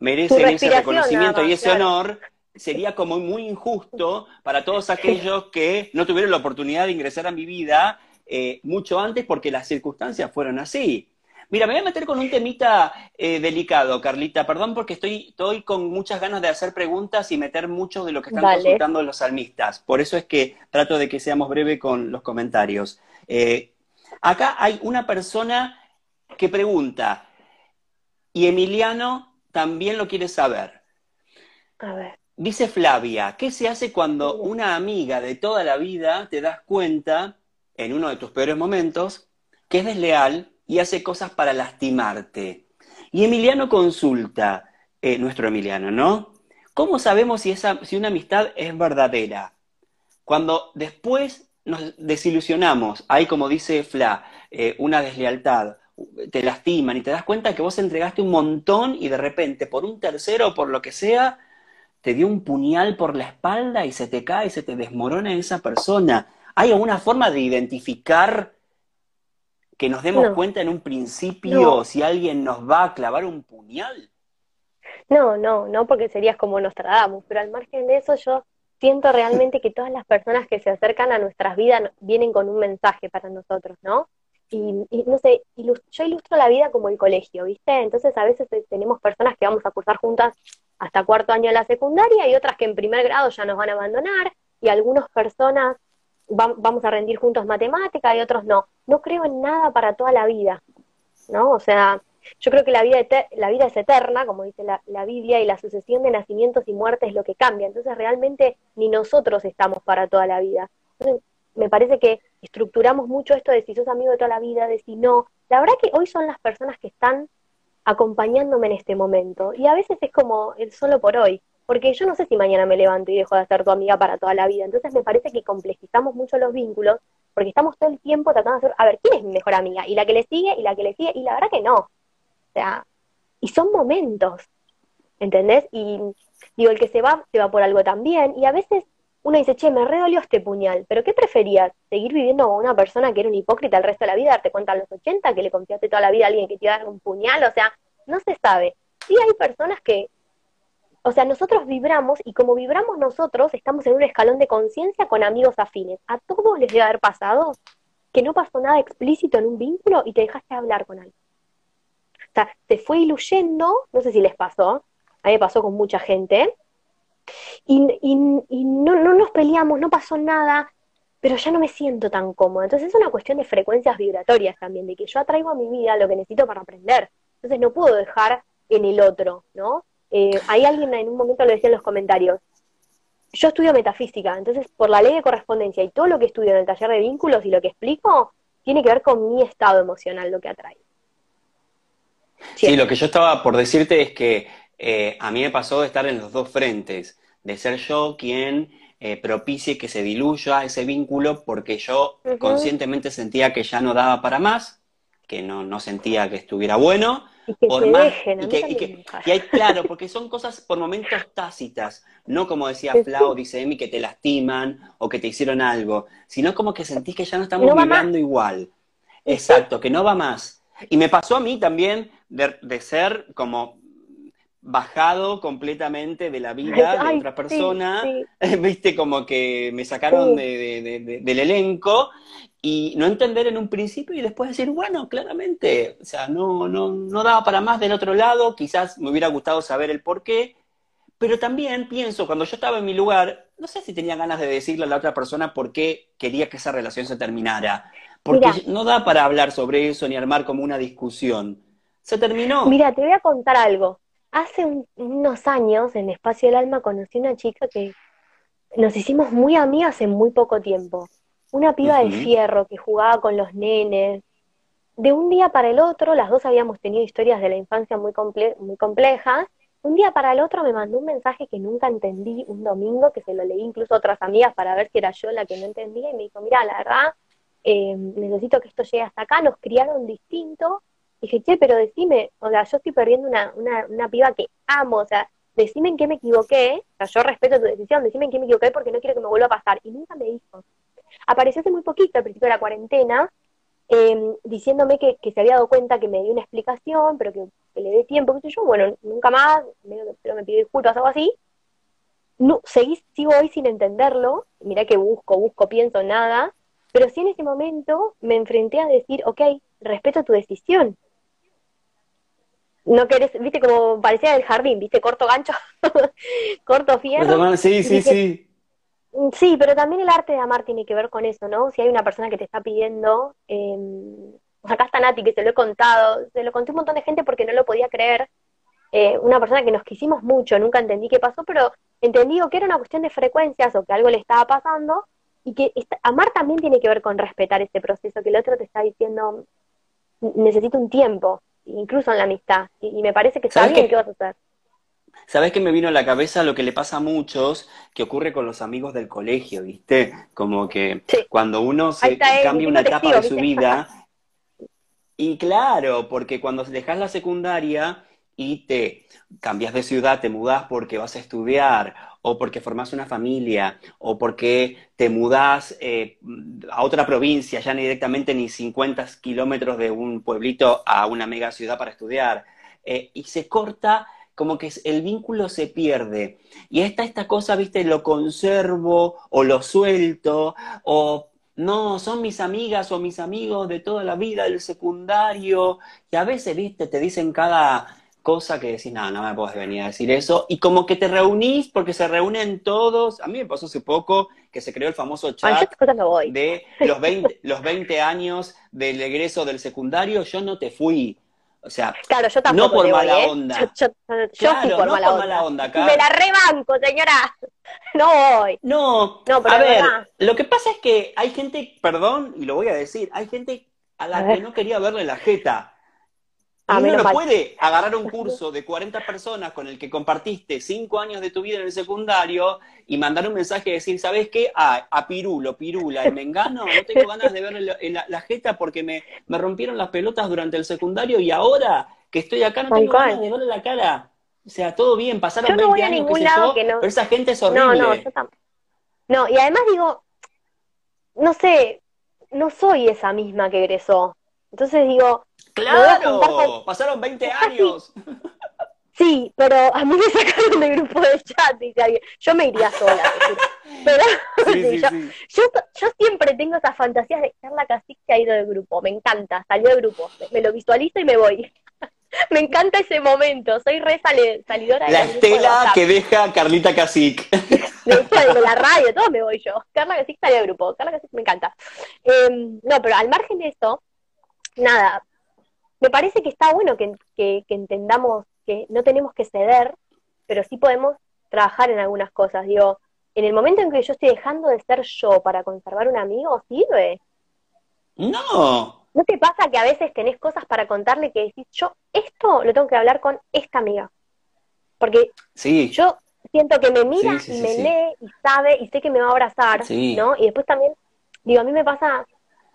Merecen ese reconocimiento y ese claro. honor, sería como muy injusto para todos aquellos que no tuvieron la oportunidad de ingresar a mi vida eh, mucho antes porque las circunstancias fueron así. Mira, me voy a meter con un temita eh, delicado, Carlita, perdón porque estoy, estoy con muchas ganas de hacer preguntas y meter mucho de lo que están Dale. consultando los salmistas. Por eso es que trato de que seamos breve con los comentarios. Eh, acá hay una persona que pregunta, y Emiliano también lo quiere saber. A ver. Dice Flavia, ¿qué se hace cuando una amiga de toda la vida te das cuenta, en uno de tus peores momentos, que es desleal y hace cosas para lastimarte. Y Emiliano consulta, eh, nuestro Emiliano, ¿no? ¿Cómo sabemos si, esa, si una amistad es verdadera? Cuando después nos desilusionamos, hay como dice Fla, eh, una deslealtad, te lastiman y te das cuenta que vos entregaste un montón y de repente por un tercero o por lo que sea, te dio un puñal por la espalda y se te cae y se te desmorona esa persona. ¿Hay alguna forma de identificar que nos demos cuenta en un principio si alguien nos va a clavar un puñal? No, no, no, porque serías como nos tratamos, pero al margen de eso yo siento realmente que todas las personas que se acercan a nuestras vidas vienen con un mensaje para nosotros, ¿no? Y, no sé, yo ilustro la vida como el colegio, ¿viste? Entonces a veces eh, tenemos personas que vamos a cursar juntas hasta cuarto año de la secundaria y otras que en primer grado ya nos van a abandonar y algunas personas vamos a rendir juntos matemática y otros no. No creo en nada para toda la vida, ¿no? O sea, yo creo que la vida, la vida es eterna, como dice la, la, Biblia, y la sucesión de nacimientos y muertes es lo que cambia. Entonces realmente ni nosotros estamos para toda la vida. Entonces, me parece que estructuramos mucho esto de si sos amigo de toda la vida, de si no. La verdad que hoy son las personas que están acompañándome en este momento. Y a veces es como el solo por hoy. Porque yo no sé si mañana me levanto y dejo de ser tu amiga para toda la vida. Entonces me parece que complejizamos mucho los vínculos porque estamos todo el tiempo tratando de hacer, a ver, ¿quién es mi mejor amiga? Y la que le sigue, y la que le sigue, y la verdad que no. O sea, y son momentos, ¿entendés? Y digo, el que se va, se va por algo también. Y a veces uno dice, che, me redolió este puñal, pero ¿qué preferías? ¿Seguir viviendo con una persona que era un hipócrita el resto de la vida, darte cuenta a los 80 que le confiaste toda la vida a alguien que te iba a dar un puñal? O sea, no se sabe. Sí hay personas que, o sea, nosotros vibramos y como vibramos nosotros, estamos en un escalón de conciencia con amigos afines. A todos les debe haber pasado que no pasó nada explícito en un vínculo y te dejaste hablar con alguien. O sea, te fue iluyendo, no sé si les pasó, a mí me pasó con mucha gente, y, y, no, no nos peleamos, no pasó nada, pero ya no me siento tan cómoda. Entonces es una cuestión de frecuencias vibratorias también, de que yo atraigo a mi vida lo que necesito para aprender. Entonces no puedo dejar en el otro, ¿no? Eh, hay alguien en un momento lo decía en los comentarios. Yo estudio metafísica, entonces por la ley de correspondencia y todo lo que estudio en el taller de vínculos y lo que explico, tiene que ver con mi estado emocional, lo que atrae. Sí, lo que yo estaba por decirte es que eh, a mí me pasó de estar en los dos frentes de ser yo quien eh, propicie que se diluya ese vínculo porque yo conscientemente sentía que ya no daba para más, que no, no sentía que estuviera bueno. Y que por más, y que, y hay, claro, porque son cosas por momentos tácitas, no como decía Fla o dice Emi, que te lastiman o que te hicieron algo, sino como que sentís que ya no estamos vibrando igual. Exacto, que no va más. Y me pasó a mí también de, de ser como bajado completamente de la vida de otra persona, [laughs] viste, como que me sacaron de, del elenco y no entender en un principio y después decir, bueno, claramente, o sea, no, no, no daba para más del otro lado, quizás me hubiera gustado saber el por qué, pero también pienso, cuando yo estaba en mi lugar, no sé si tenía ganas de decirle a la otra persona por qué quería que esa relación se terminara, porque no da para hablar sobre eso ni armar como una discusión. Se terminó. Mira, te voy a contar algo hace unos años en Espacio del Alma conocí una chica que nos hicimos muy amigas en muy poco tiempo. Una piba de fierro que jugaba con los nenes. De un día para el otro, las dos habíamos tenido historias de la infancia muy, muy complejas. Un día para el otro me mandó un mensaje que nunca entendí un domingo, que se lo leí incluso a otras amigas para ver si era yo la que no entendía, y me dijo, mira, la verdad, eh, necesito que esto llegue hasta acá, nos criaron distinto, dije, che, pero decime, o sea, yo estoy perdiendo una, una, una piba que amo, o sea, decime en qué me equivoqué, o sea, yo respeto tu decisión, decime en qué me equivoqué porque no quiero que me vuelva a pasar. Y nunca me dijo. Apareció hace muy poquito, al principio de la cuarentena, em, diciéndome que, que, se había dado cuenta que me dio una explicación, pero que, le dé tiempo, qué sé yo, bueno, nunca más, pero me pidió disculpas, algo así. No, seguí, sigo hoy sin entenderlo, mirá que busco, busco, pienso, nada, pero sí en ese momento me enfrenté a decir, ok, respeto tu decisión, no querés, viste como parecía del jardín, viste, corto gancho, [laughs] corto fierro. Sí, sí, sí. Mm, sí, pero también el arte de amar tiene que ver con eso, ¿no? Si hay una persona que te está pidiendo, eh, acá está Nati, que se lo he contado, se lo conté a un montón de gente porque no lo podía creer, eh, una persona que nos quisimos mucho, nunca entendí qué pasó, pero entendí que era una cuestión de frecuencias o que algo le estaba pasando, y que amar también tiene que ver con respetar ese proceso, que el otro te está diciendo, necesito un tiempo, incluso en la amistad, y, me parece que está bien, ¿qué vas a hacer? ¿Sabes qué me vino a la cabeza lo que le pasa a muchos, que ocurre con los amigos del colegio, ¿viste? Como que cuando uno se cambia una etapa de su vida, y claro, porque cuando dejas la secundaria y te cambias de ciudad, te mudas porque vas a estudiar, o porque formas una familia, o porque te mudas eh, a otra provincia, ya ni directamente ni 50 kilómetros de un pueblito a una mega ciudad para estudiar, eh, y se corta como que el vínculo se pierde. Y está esta cosa, viste, lo conservo o lo suelto, o no, son mis amigas o mis amigos de toda la vida del secundario, y a veces, viste, te dicen cada cosa que decís, no, no me puedes venir a decir eso, y como que te reunís porque se reúnen todos, a mí me pasó hace poco que se creó el famoso chat de los 20, [laughs] los 20 años del egreso del secundario, yo no te fui, o sea, claro, yo no por mala ¿eh? onda. Yo, claro, por, no mala, por onda. mala onda. Me la rebanco, señora. [laughs] No voy. No, no pero a ver, lo que pasa es que hay gente, perdón, y lo voy a decir, hay gente a la que no quería verle la jeta. Y uno no puede agarrar un curso de 40 personas con el que compartiste 5 años de tu vida en el secundario y mandar un mensaje y decir, ¿sabes qué? Ah, a Pirulo, Pirula, el Mengano, no tengo ganas de verle la, la, jeta porque me, me, rompieron las pelotas durante el secundario y ahora que estoy acá no tengo ganas de verle la cara. O sea, todo bien, pasaron yo no 20 voy a años, ningún lado yo, que no... pero esa gente es horrible. No, no, yo tampoco. No, y además digo, no sé, no soy esa misma que egresó. Entonces digo, Claro, pasaron 20 años. Sí, pero a mí me sacaron de grupo de chat, dice alguien. Yo me iría sola. pero [laughs] yo, Yo, siempre tengo esas fantasías de Carla Cacique que ha ido de grupo. Me encanta, salió de grupo. Me, lo visualizo y me voy. [laughs] me encanta ese momento. Soy re salidora de La estela que deja Carlita Cacique. [laughs] de, la radio, todo me voy yo. Carla Cacique salió de grupo. Carla Cacique me encanta. Em, no, pero al margen de eso, nada, me parece que está bueno que, entendamos que no tenemos que ceder, pero sí podemos trabajar en algunas cosas. Digo, en el momento en que yo estoy dejando de ser yo para conservar un amigo, ¿sirve? No. ¿No te pasa que a veces tenés cosas para contarle que decís, yo esto lo tengo que hablar con esta amiga? Porque sí. yo siento que me mira y me lee y sabe y sé que me va a abrazar, ¿no? Y después también, digo, a mí me pasa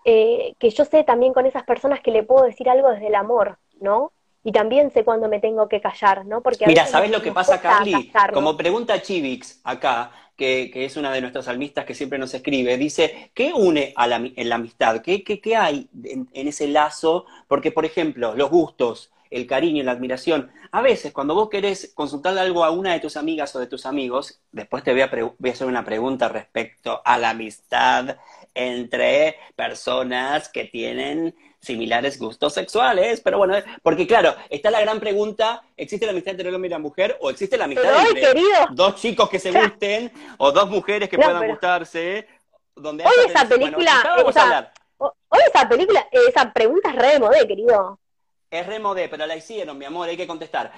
eh, que yo sé también con esas personas que le puedo decir algo desde el amor, ¿no? Y también sé cuándo me tengo que callar, ¿no? Porque Mira, ¿sabes lo que pasa, Carly? Como pregunta Chivix acá, que, que, es una de nuestras almistas que siempre nos escribe, dice, ¿qué une a la, en la amistad? ¿Qué, qué, qué hay en, ese lazo? Porque, por ejemplo, los gustos, el cariño, la admiración. A veces, cuando vos querés consultarle algo a una de tus amigas o de tus amigos, después te voy a, voy a hacer una pregunta respecto a la amistad entre personas que tienen similares gustos sexuales, pero bueno, porque claro, está la gran pregunta, ¿existe la amistad entre el hombre y la mujer o existe la amistad entre dos chicos que se gusten o dos mujeres que puedan gustarse? Donde hoy esa película, hoy esa película, esa pregunta es re de modé, querido. Es re modé, pero la hicieron, mi amor, hay que contestar.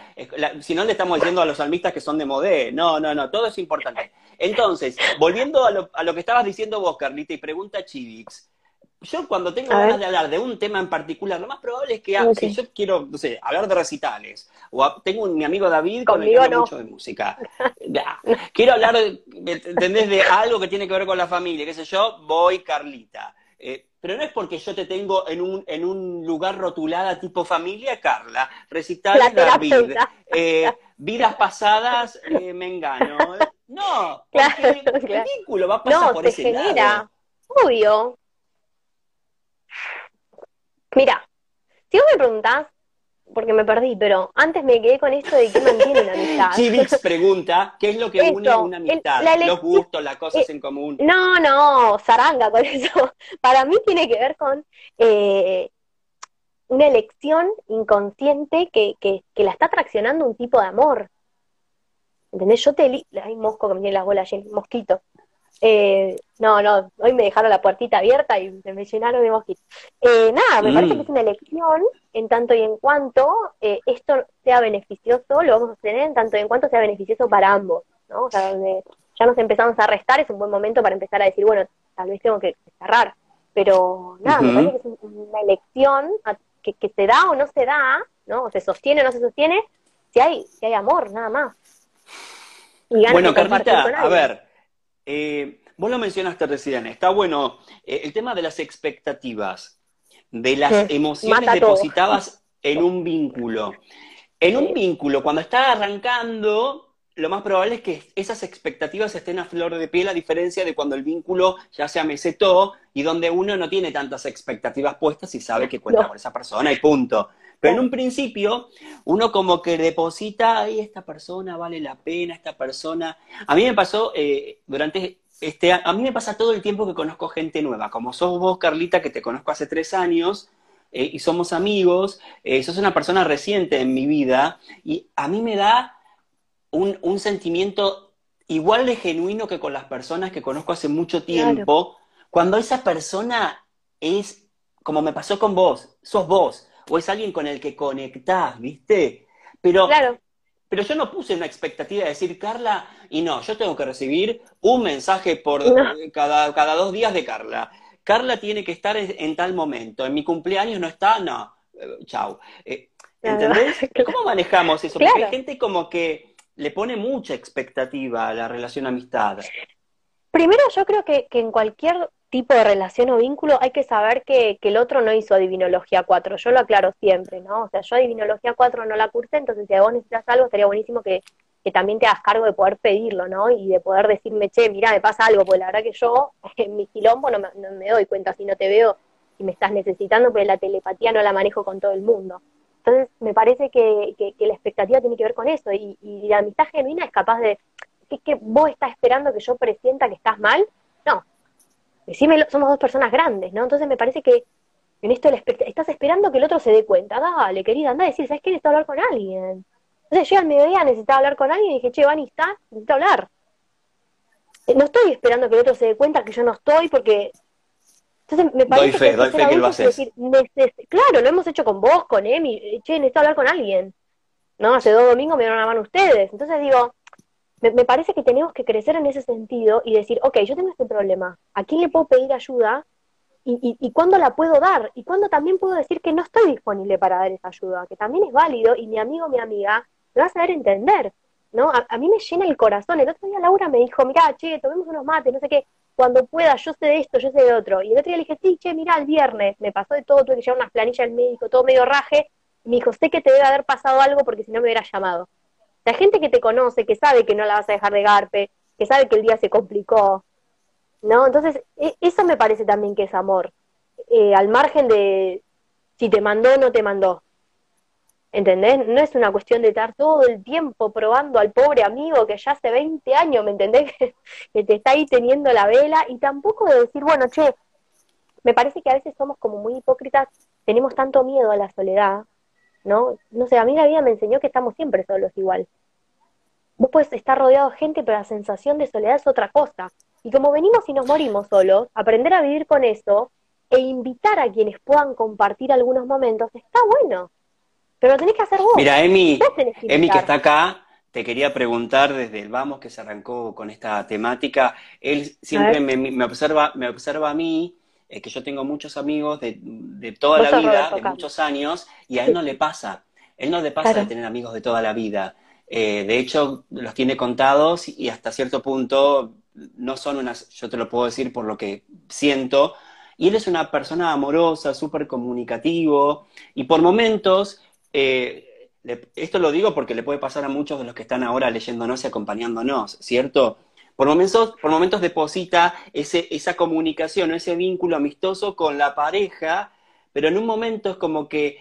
si no, le estamos diciendo a los salmistas que son de modé. No, no, no, todo es importante. Entonces, volviendo a lo, a lo que estabas diciendo vos, Carlita, y pregunta Chivix. Yo cuando tengo ganas de hablar de un tema en particular, lo más probable es que, si yo quiero, no sé, hablar de recitales, o tengo un, mi amigo David con el que hablo mucho de música. quiero hablar, ¿entendés? De algo que tiene que ver con la familia, qué sé yo, voy Carlita. Eh, pero no es porque yo te tengo en un, en un lugar rotulada tipo familia, Carla, recital David, eh, vidas pasadas, eh, me engano. No, [laughs] porque el vínculo va a pasar por ese genera. Obvio. Mira, si vos me preguntás, porque me perdí, pero antes me quedé con esto de qué mantiene una amistad. [laughs] Chivix pregunta, ¿qué es lo que une una amistad? Los gustos, las cosas eh, en común. No, no, zaranga con eso. [laughs] Para mí tiene que ver con eh, una elección inconsciente que, que, que, la está traccionando un tipo de amor. ¿Entendés? Yo te... Hay mosco que me tiene las bolas llenas, mosquito. Eh, no, no, hoy me dejaron la puertita abierta y me llenaron de mosquitos. Eh, nada, me parece mm. que es una elección en tanto y en cuanto eh, esto sea beneficioso, lo vamos a tener en tanto y en cuanto sea beneficioso para ambos, ¿no? O sea, donde ya nos empezamos a restar es un buen momento para empezar a decir, bueno, tal vez tengo que cerrar. Pero nada, me parece que es una elección que, que se da o no se da, ¿no? O se sostiene o no se sostiene, si hay, si hay amor, nada más. Y bueno, Carlita, a ver, eh, vos lo mencionaste recién, está bueno eh, el tema de las expectativas, de las emociones depositadas en un vínculo. En un vínculo, cuando está arrancando, lo más probable es que esas expectativas estén a flor de piel, a diferencia de cuando el vínculo ya se amesetó y donde uno no tiene tantas expectativas puestas y sabe que cuenta con esa persona y punto. Pero en un principio, uno como que deposita, ay, esta persona vale la pena, esta persona. A mí me pasó eh, durante este, a mí me pasa todo el tiempo que conozco gente nueva, como sos vos, Carlita, que te conozco hace tres años. Eh, y somos amigos, eh, sos una persona reciente en mi vida y a mí me da un, sentimiento igual de genuino que con las personas que conozco hace mucho tiempo, cuando esa persona es, como me pasó con vos, sos vos, o es alguien con el que conectás, ¿viste? Pero, pero yo no puse una expectativa de decir, Carla, y no, yo tengo que recibir un mensaje por cada, cada dos días de Carla. Carla tiene que estar en, tal momento, en mi cumpleaños no está, no, eh, chau. Eh, ¿Entendés? [laughs] ¿Cómo manejamos eso? Porque hay gente como que le pone mucha expectativa a la relación amistad. Primero, yo creo que, en cualquier tipo de relación o vínculo hay que saber que, el otro no hizo Adivinología 4. Yo lo aclaro siempre, ¿no? O sea, yo Adivinología 4 no la cursé, entonces si a vos necesitas algo, estaría buenísimo que, también te hagas cargo de poder pedirlo, ¿no? Y de poder decirme, che, mira, me pasa algo, porque la verdad que yo [laughs] en mi quilombo no me, no me doy cuenta si no te veo y me estás necesitando, porque la telepatía no la manejo con todo el mundo. Entonces, me parece que, la expectativa tiene que ver con eso y, la amistad genuina es capaz de, ¿qué que vos estás esperando que yo presienta que estás mal? Decime, somos dos personas grandes, ¿no? Entonces me parece que en esto estás esperando que el otro se dé cuenta, dale, querida, anda a decir, ¿sabes qué? Necesito hablar con alguien. Entonces yo al mediodía necesitaba hablar con alguien y dije, che, Vani, ¿está? Necesito hablar. Eh, no estoy esperando que el otro se dé cuenta que yo no estoy porque entonces me parece doy fe, que doy fe que lo haces. Decir, claro, lo hemos hecho con vos, con Emi, che, necesito hablar con alguien. ¿No? Hace dos domingos me dieron la mano ustedes. Entonces digo, me, parece que tenemos que crecer en ese sentido y decir, ok, yo tengo este problema, ¿a quién le puedo pedir ayuda? Y, y, y cuándo la puedo dar? Y cuándo también puedo decir que no estoy disponible para dar esa ayuda, que también es válido y mi amigo, mi amiga, me va a saber entender. ¿no? A, a, mí me llena el corazón. El otro día Laura me dijo, mira, che, tomemos unos mates, no sé qué cuando pueda, yo sé de esto, yo sé de otro. Y el otro día le dije, sí, che, mira, el viernes me pasó de todo, tuve que llevar unas planillas al médico, todo medio raje. Y me dijo, sé que te debe haber pasado algo porque si no me hubieras llamado. La gente que te conoce, que sabe que no la vas a dejar de garpe, que sabe que el día se complicó, ¿no? Entonces, e, eso me parece también que es amor. Eh, al margen de si te mandó o no te mandó. ¿Entendés? No es una cuestión de estar todo el tiempo probando al pobre amigo que ya hace 20 años, ¿me entendés? [laughs] que te está ahí teniendo la vela y tampoco de decir, bueno, che, me parece que a veces somos como muy hipócritas, tenemos tanto miedo a la soledad, ¿no? No sé, a mí la vida me enseñó que estamos siempre solos igual. Vos puedes estar rodeado de gente, pero la sensación de soledad es otra cosa. Y como venimos y nos morimos solos, aprender a vivir con eso e invitar a quienes puedan compartir algunos momentos está bueno pero lo tenés que hacer vos. Mira, Emi, Emi que está acá, te quería preguntar desde el vamos que se arrancó con esta temática. Él siempre me, observa, me observa a mí, eh, que yo tengo muchos amigos de, toda la vida, de muchos años, y a él no le pasa. Él no le pasa de tener amigos de toda la vida. Eh, de hecho, los tiene contados y hasta cierto punto no son unas, yo te lo puedo decir por lo que siento, y él es una persona amorosa, súper comunicativo, y por momentos eh, esto lo digo porque le puede pasar a muchos de los que están ahora leyéndonos y acompañándonos, ¿cierto? Por momentos, por momentos deposita ese, esa comunicación, ese vínculo amistoso con la pareja, pero en un momento es como que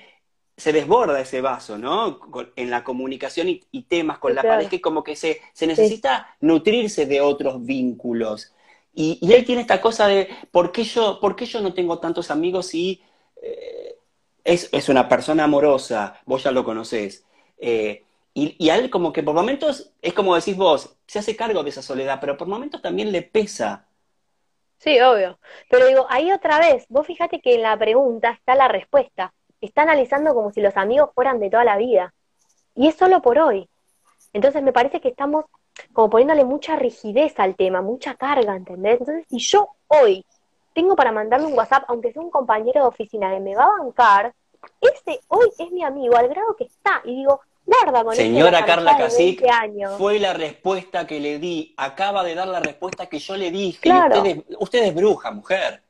se desborda ese vaso, ¿no? en la comunicación y, temas con la pareja, y como que se, se necesita nutrirse de otros vínculos. Y, él tiene esta cosa de, ¿por qué yo, por qué yo no tengo tantos amigos y es, una persona amorosa, vos ya lo conocés. Eh, y, a él como que por momentos, es como decís vos, se hace cargo de esa soledad, pero por momentos también le pesa. Sí, obvio. Pero digo, ahí otra vez, vos fíjate que en la pregunta está la respuesta. Está analizando como si los amigos fueran de toda la vida. Y es solo por hoy. Entonces me parece que estamos como poniéndole mucha rigidez al tema, mucha carga, ¿entendés? Entonces, si yo hoy tengo para mandarle un WhatsApp, aunque sea un compañero de oficina que me va a bancar, ese hoy es mi amigo al grado que está. Y digo, con Señora Carla Casic, 20 años. fue la respuesta que le di. Acaba de dar la respuesta que yo le dije. Claro. usted, es, usted es bruja, mujer.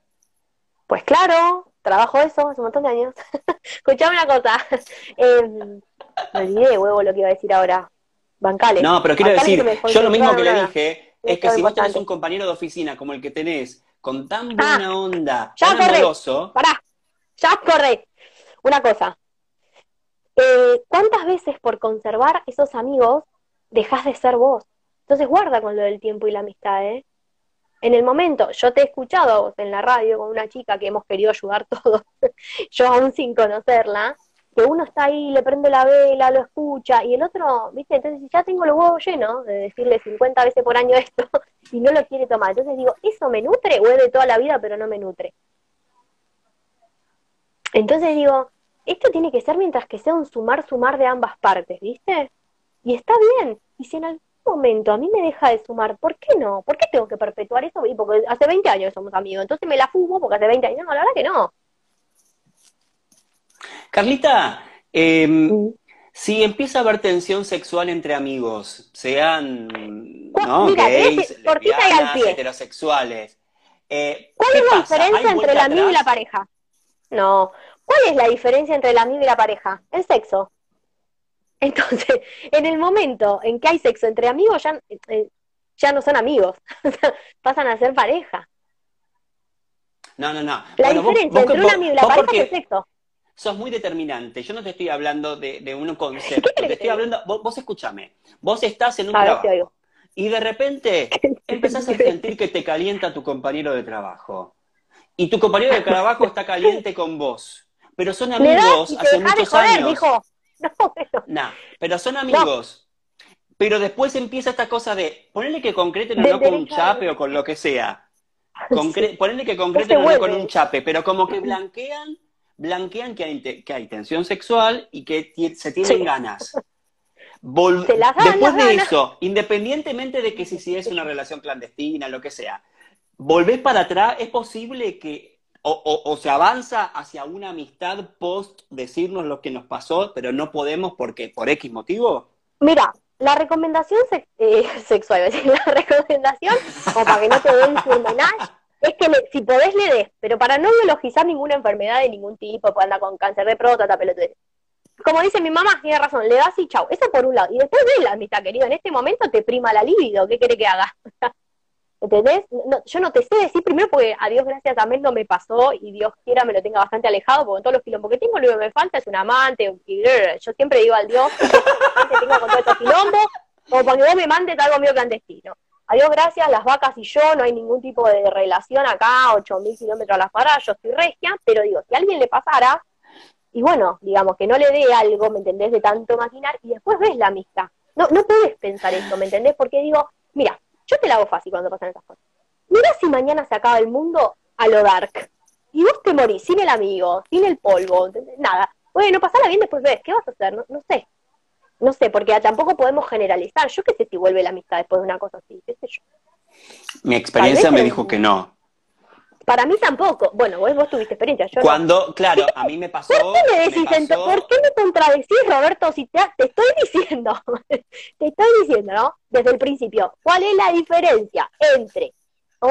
Pues claro, trabajo eso hace un montón de años. [laughs] Escuchame una cosa. [laughs] Eh, me olvidé, huevo, lo que iba a decir ahora. Bancales. No, pero quiero Bancales decir, yo lo mismo que le dije es que si vos tenés importante. un compañero de oficina como el que tenés, con tan buena onda, ya tan corre. amoroso, Pará, ya corre. Una cosa. Eh, ¿Cuántas veces por conservar esos amigos dejas de ser vos? Entonces guarda con lo del tiempo y la amistad, ¿eh? En el momento, yo te he escuchado a vos en la radio con una chica que hemos querido ayudar [laughs] todos, yo aún sin conocerla, que uno está ahí, le prende la vela, lo escucha, y el otro, ¿viste? Entonces ya tengo los huevos llenos de decirle 50 veces por año [laughs] esto, y no lo quiere tomar. Entonces digo, ¿eso me nutre o es de toda la vida pero no me nutre? Entonces digo, esto tiene que ser mientras que sea un sumar, sumar de ambas partes, ¿viste? Y está bien. Y si en algún momento a mí me deja de sumar, ¿por qué no? ¿Por qué tengo que perpetuar eso? Y porque hace 20 años somos amigos, entonces me la fumo porque hace 20 años. No, la verdad que no. Carlita, eh, si empieza a haber tensión sexual entre amigos, sean ¿Cuál- ¿no? mira, gays, y al lesbianas, pie. heterosexuales, eh, ¿Cuál ¿qué es la diferencia entre el amigo y la pareja? No. ¿Cuál es la diferencia entre el amigo y la pareja? El sexo. [laughs] Entonces, en el momento en que hay sexo entre amigos, ya, eh, ya no son amigos, [laughs] pasan a ser pareja. No, no, no. La Bueno, diferencia vos- entre vos- un amigo y la pareja es el sexo. sos muy determinante. Yo no te estoy hablando de, de un [laughs] concepto. ¿Qué querés Te estoy hablando, vos, vos escúchame. Vos estás en un A trabajo y de repente empezás a sentir que te calienta tu compañero de trabajo. Y tu compañero de trabajo está caliente con vos. Pero son amigos te hace de muchos joder, años. dijo. [laughs] No. Nah, pero son amigos. Pero después empieza esta cosa de ponerle que concreten o no con un chape o con lo que sea. [laughs] Concre ponerle que concreten o no con un chape, pero como que [laughs] blanquean, blanquean que hay, que hay tensión sexual y que se tienen Sí. ganas. Vol- las después de ganas. eso, independientemente de que si, si es una relación clandestina, lo que sea, volvés para atrás, es posible que o, o- o se avanza hacia una amistad post decirnos lo que nos pasó, pero no podemos porque por X motivo. Mira, la recomendación eh, [laughs] sexual, [laughs] la recomendación, como para que no te den surmenage, es que le- si podés le des, pero para no biologizar ninguna enfermedad de ningún tipo, puede andar con cáncer de próstata, pelotudez. Como dice mi mamá, tiene razón, le das y chau. Eso por un lado. Y después ves la amistad, querido. En este momento te prima la libido. ¿Qué quiere que haga? [laughs] ¿Entendés? No, yo no te sé decir primero porque a Dios gracias también no me pasó y Dios quiera me lo tenga bastante alejado porque con todos los quilombos que tengo lo que me falta es un amante. un- yo siempre digo al Dios que tengo con todos estos quilombos como para que vos me mandes algo mío clandestino. A Dios gracias, las vacas y yo no hay ningún tipo de relación acá, 8.000 kilómetros a las cuadras, yo estoy regia, pero digo, si a alguien le pasara, y bueno, digamos que no le dé algo, ¿me entendés? De tanto maquinar, y después ves la amistad. No, no puedes pensar esto, ¿me entendés? Porque digo, mira, yo te la hago fácil cuando pasan esas cosas. Mira si mañana se acaba el mundo a lo dark. Y vos te morís sin el amigo, sin el polvo, nada. Bueno, pasala bien, después ves, ¿qué vas a hacer? No, no sé. No sé, porque tampoco podemos generalizar. Yo qué sé si vuelve la amistad después de una cosa así, qué sé yo. Mi experiencia me dijo que no. Para mí tampoco. Bueno, vos, vos tuviste experiencia, yo no. Cuando, claro, a mí me pasó. ¿Por qué me decís, me ento- pasó- ¿por qué me contradecís, Roberto? Si te, te estoy diciendo, [laughs] te estoy diciendo, ¿no? Desde el principio, ¿cuál es la diferencia entre,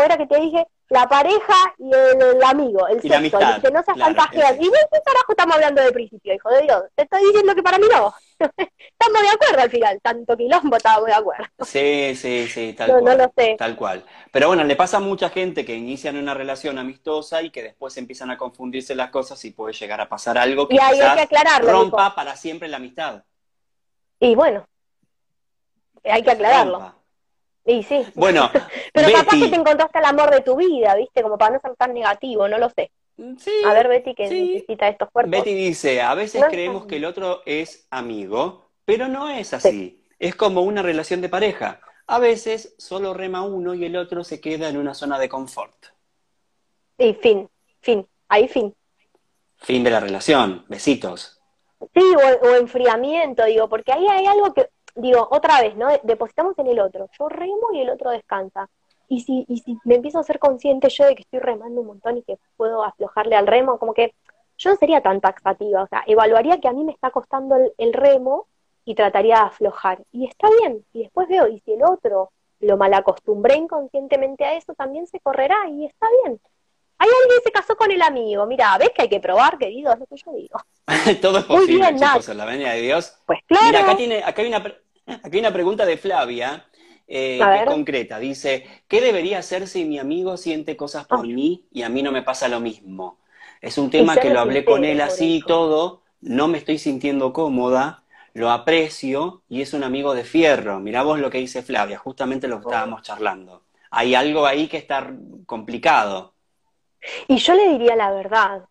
era que te dije, la pareja y el, el amigo, el Y la sexo? amistad, que no seas claro, el ¿Y de qué carajo estamos hablando de principio, hijo de Dios? Te estoy diciendo que para mí no. [laughs] estamos de acuerdo al final, tanto quilombo estábamos de acuerdo. Sí, sí, sí, tal No, no cual. lo sé. Tal cual. Pero bueno, le pasa a mucha gente que inician una relación amistosa y que después empiezan a confundirse las cosas y puede llegar a pasar algo que Y ahí hay que aclararlo, rompa para siempre la amistad. Y bueno, hay que aclararlo. Rompa. Y sí. Bueno, [laughs] Pero capaz Betty. que te encontraste el amor de tu vida, ¿viste? Como para no ser tan negativo, no lo sé. Sí, A ver, Betty, que sí. necesita estos cuerpos. Betty dice, a veces No, creemos que el otro es amigo, pero no es así. Es como una relación de pareja. A veces solo rema uno y el otro se queda en una zona de confort. Y fin, fin, ahí fin. Fin de la relación. Besitos. Sí, o, o enfriamiento, digo, porque ahí hay algo que, digo, otra vez, ¿no? Depositamos en el otro. Yo remo y el otro descansa. Y si, y si me empiezo a ser consciente yo de que estoy remando un montón y que puedo aflojarle al remo, como que yo no sería tan taxativa, o sea, evaluaría que a mí me está costando el, el remo y trataría de aflojar. Y está bien, y después veo, y si el otro lo malacostumbré inconscientemente a eso, también se correrá y está bien. Hay alguien que se casó con el amigo. Mira, ¿ves que hay que probar, querido? Es lo que yo digo. [laughs] Todo es Muy posible, bien, Nat. chicos, en la venida de Dios. Pues claro. Mira, acá, tiene, acá, hay una, [clears throat] acá hay una pregunta de Flavia, eh, que es concreta. Dice, ¿qué debería hacer si mi amigo siente cosas por Ah. mí y a mí no me pasa lo mismo? Es un tema que lo hablé con él así y todo, no me estoy sintiendo cómoda, lo aprecio y es un amigo de fierro. Mirá vos lo que dice Flavia, justamente lo que estábamos charlando. Hay algo ahí que está complicado. Y yo le diría la verdad.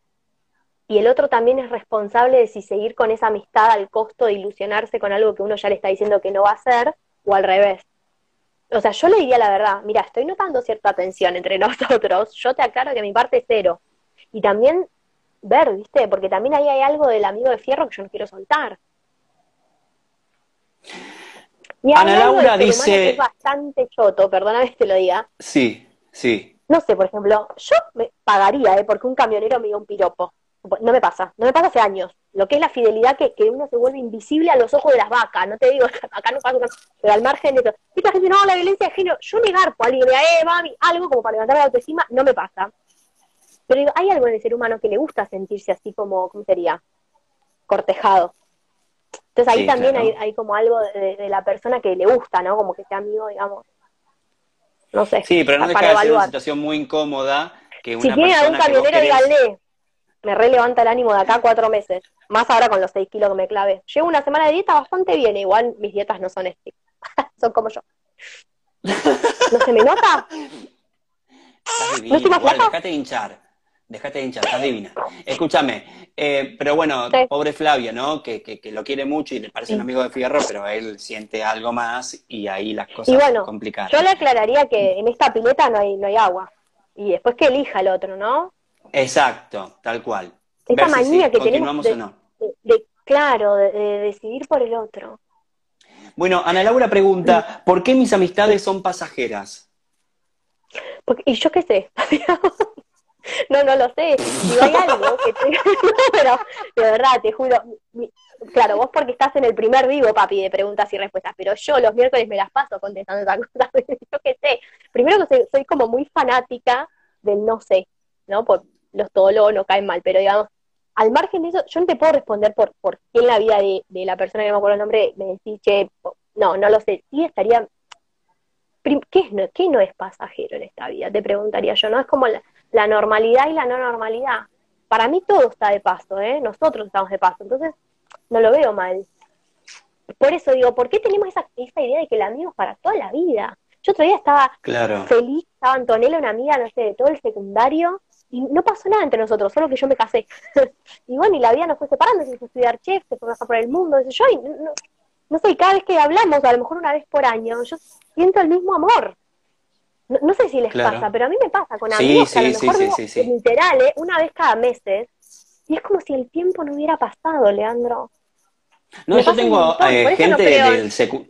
Y el otro también es responsable de si seguir con esa amistad al costo de ilusionarse con algo que uno ya le está diciendo que no va a hacer, o al revés. O sea, yo le diría la verdad, mira, estoy notando cierta tensión entre [laughs] nosotros, yo te aclaro que mi parte es cero. Y también ver, ¿viste? Porque también ahí hay algo del amigo de fierro que yo no quiero soltar. Y Ana Laura dice- que es bastante choto, perdóname que te lo diga, Sí, sí. no sé, por ejemplo, yo me pagaría, ¿eh? Porque un camionero me dio un piropo. No me pasa, no me pasa hace años. Lo que es la fidelidad que, que uno se vuelve invisible a los ojos de las vacas. No te digo, [laughs] acá no pasa, pero al margen de eso. Esta gente, no, la violencia de género, yo me garpo a alguien, eh, mami, algo como para levantar la autoestima, no me pasa. Pero digo, hay algo en el ser humano que le gusta sentirse así como, ¿cómo sería? Cortejado. Entonces ahí Sí, también claro. hay, hay como algo de, de la persona que le gusta, ¿no? Como que sea amigo, digamos. No sé. Sí, pero no deja de ser una situación muy incómoda que Si una tiene algún camionero, díganle. Me relevanta el ánimo de acá cuatro meses. Más ahora con los seis kilos que me clave. Llevo una semana de dieta bastante bien. Igual mis dietas no son estrictas. [laughs] son como yo. ¿No se me nota? Estás ¿No divina, estoy más igual, dejate de hinchar. Dejate de hinchar, estás divina. Escúchame, eh, pero bueno, Sí. pobre Flavio, ¿no? Que, que, que lo quiere mucho y le parece un amigo de fierro, pero él siente algo más y ahí las cosas Y bueno, se complican. Yo le aclararía que en esta pileta no hay, no hay agua. Y después que elija el otro, ¿no? Exacto, tal cual. Esa manía que continuamos tenemos o no. De, de- claro, de, de decidir por el otro. Bueno, Ana Laura pregunta, ¿por qué mis amistades son pasajeras? Porque, y yo qué sé. [laughs] no, no lo sé. Digo, hay algo que te... [laughs] Pero de verdad, te juro. Claro, vos porque estás en el primer vivo, papi, de preguntas y respuestas, pero yo los miércoles me las paso contestando esas [laughs] cosas. yo qué sé. Primero que soy, soy como muy fanática del no sé, ¿no? Por los todos no caen mal, pero digamos, al margen de eso, yo no te puedo responder por, por qué en la vida de, de la persona que no me acuerdo el nombre me decís, che, no, no lo sé. Sí estaría ¿qué, es, no, ¿qué no es pasajero en esta vida? Te preguntaría yo, ¿no? Es como la, la normalidad y la no normalidad. Para mí todo está de paso, ¿eh? Nosotros estamos de paso, entonces no lo veo mal. Por eso digo, ¿por qué tenemos esa, esa idea de que el amigo es para toda la vida? Yo otro día estaba Claro. feliz, estaba Antonella, una amiga, no sé, de todo el secundario, y no pasó nada entre nosotros, solo que yo me casé. [laughs] y bueno, y la vida nos fue separando, se fue a estudiar chef, se fue a viajar por el mundo, yo, y no, no- sé, cada vez que hablamos, a lo mejor una vez por año, yo siento el mismo amor. No, no sé si les Claro. pasa, pero a mí me pasa con Sí, amigos que a lo sí, sí, mejor sí, sí, sí. literal, ¿eh? una vez cada meses, y es como si el tiempo no hubiera pasado, Leandro. No, Me yo tengo eh, no gente del, secu-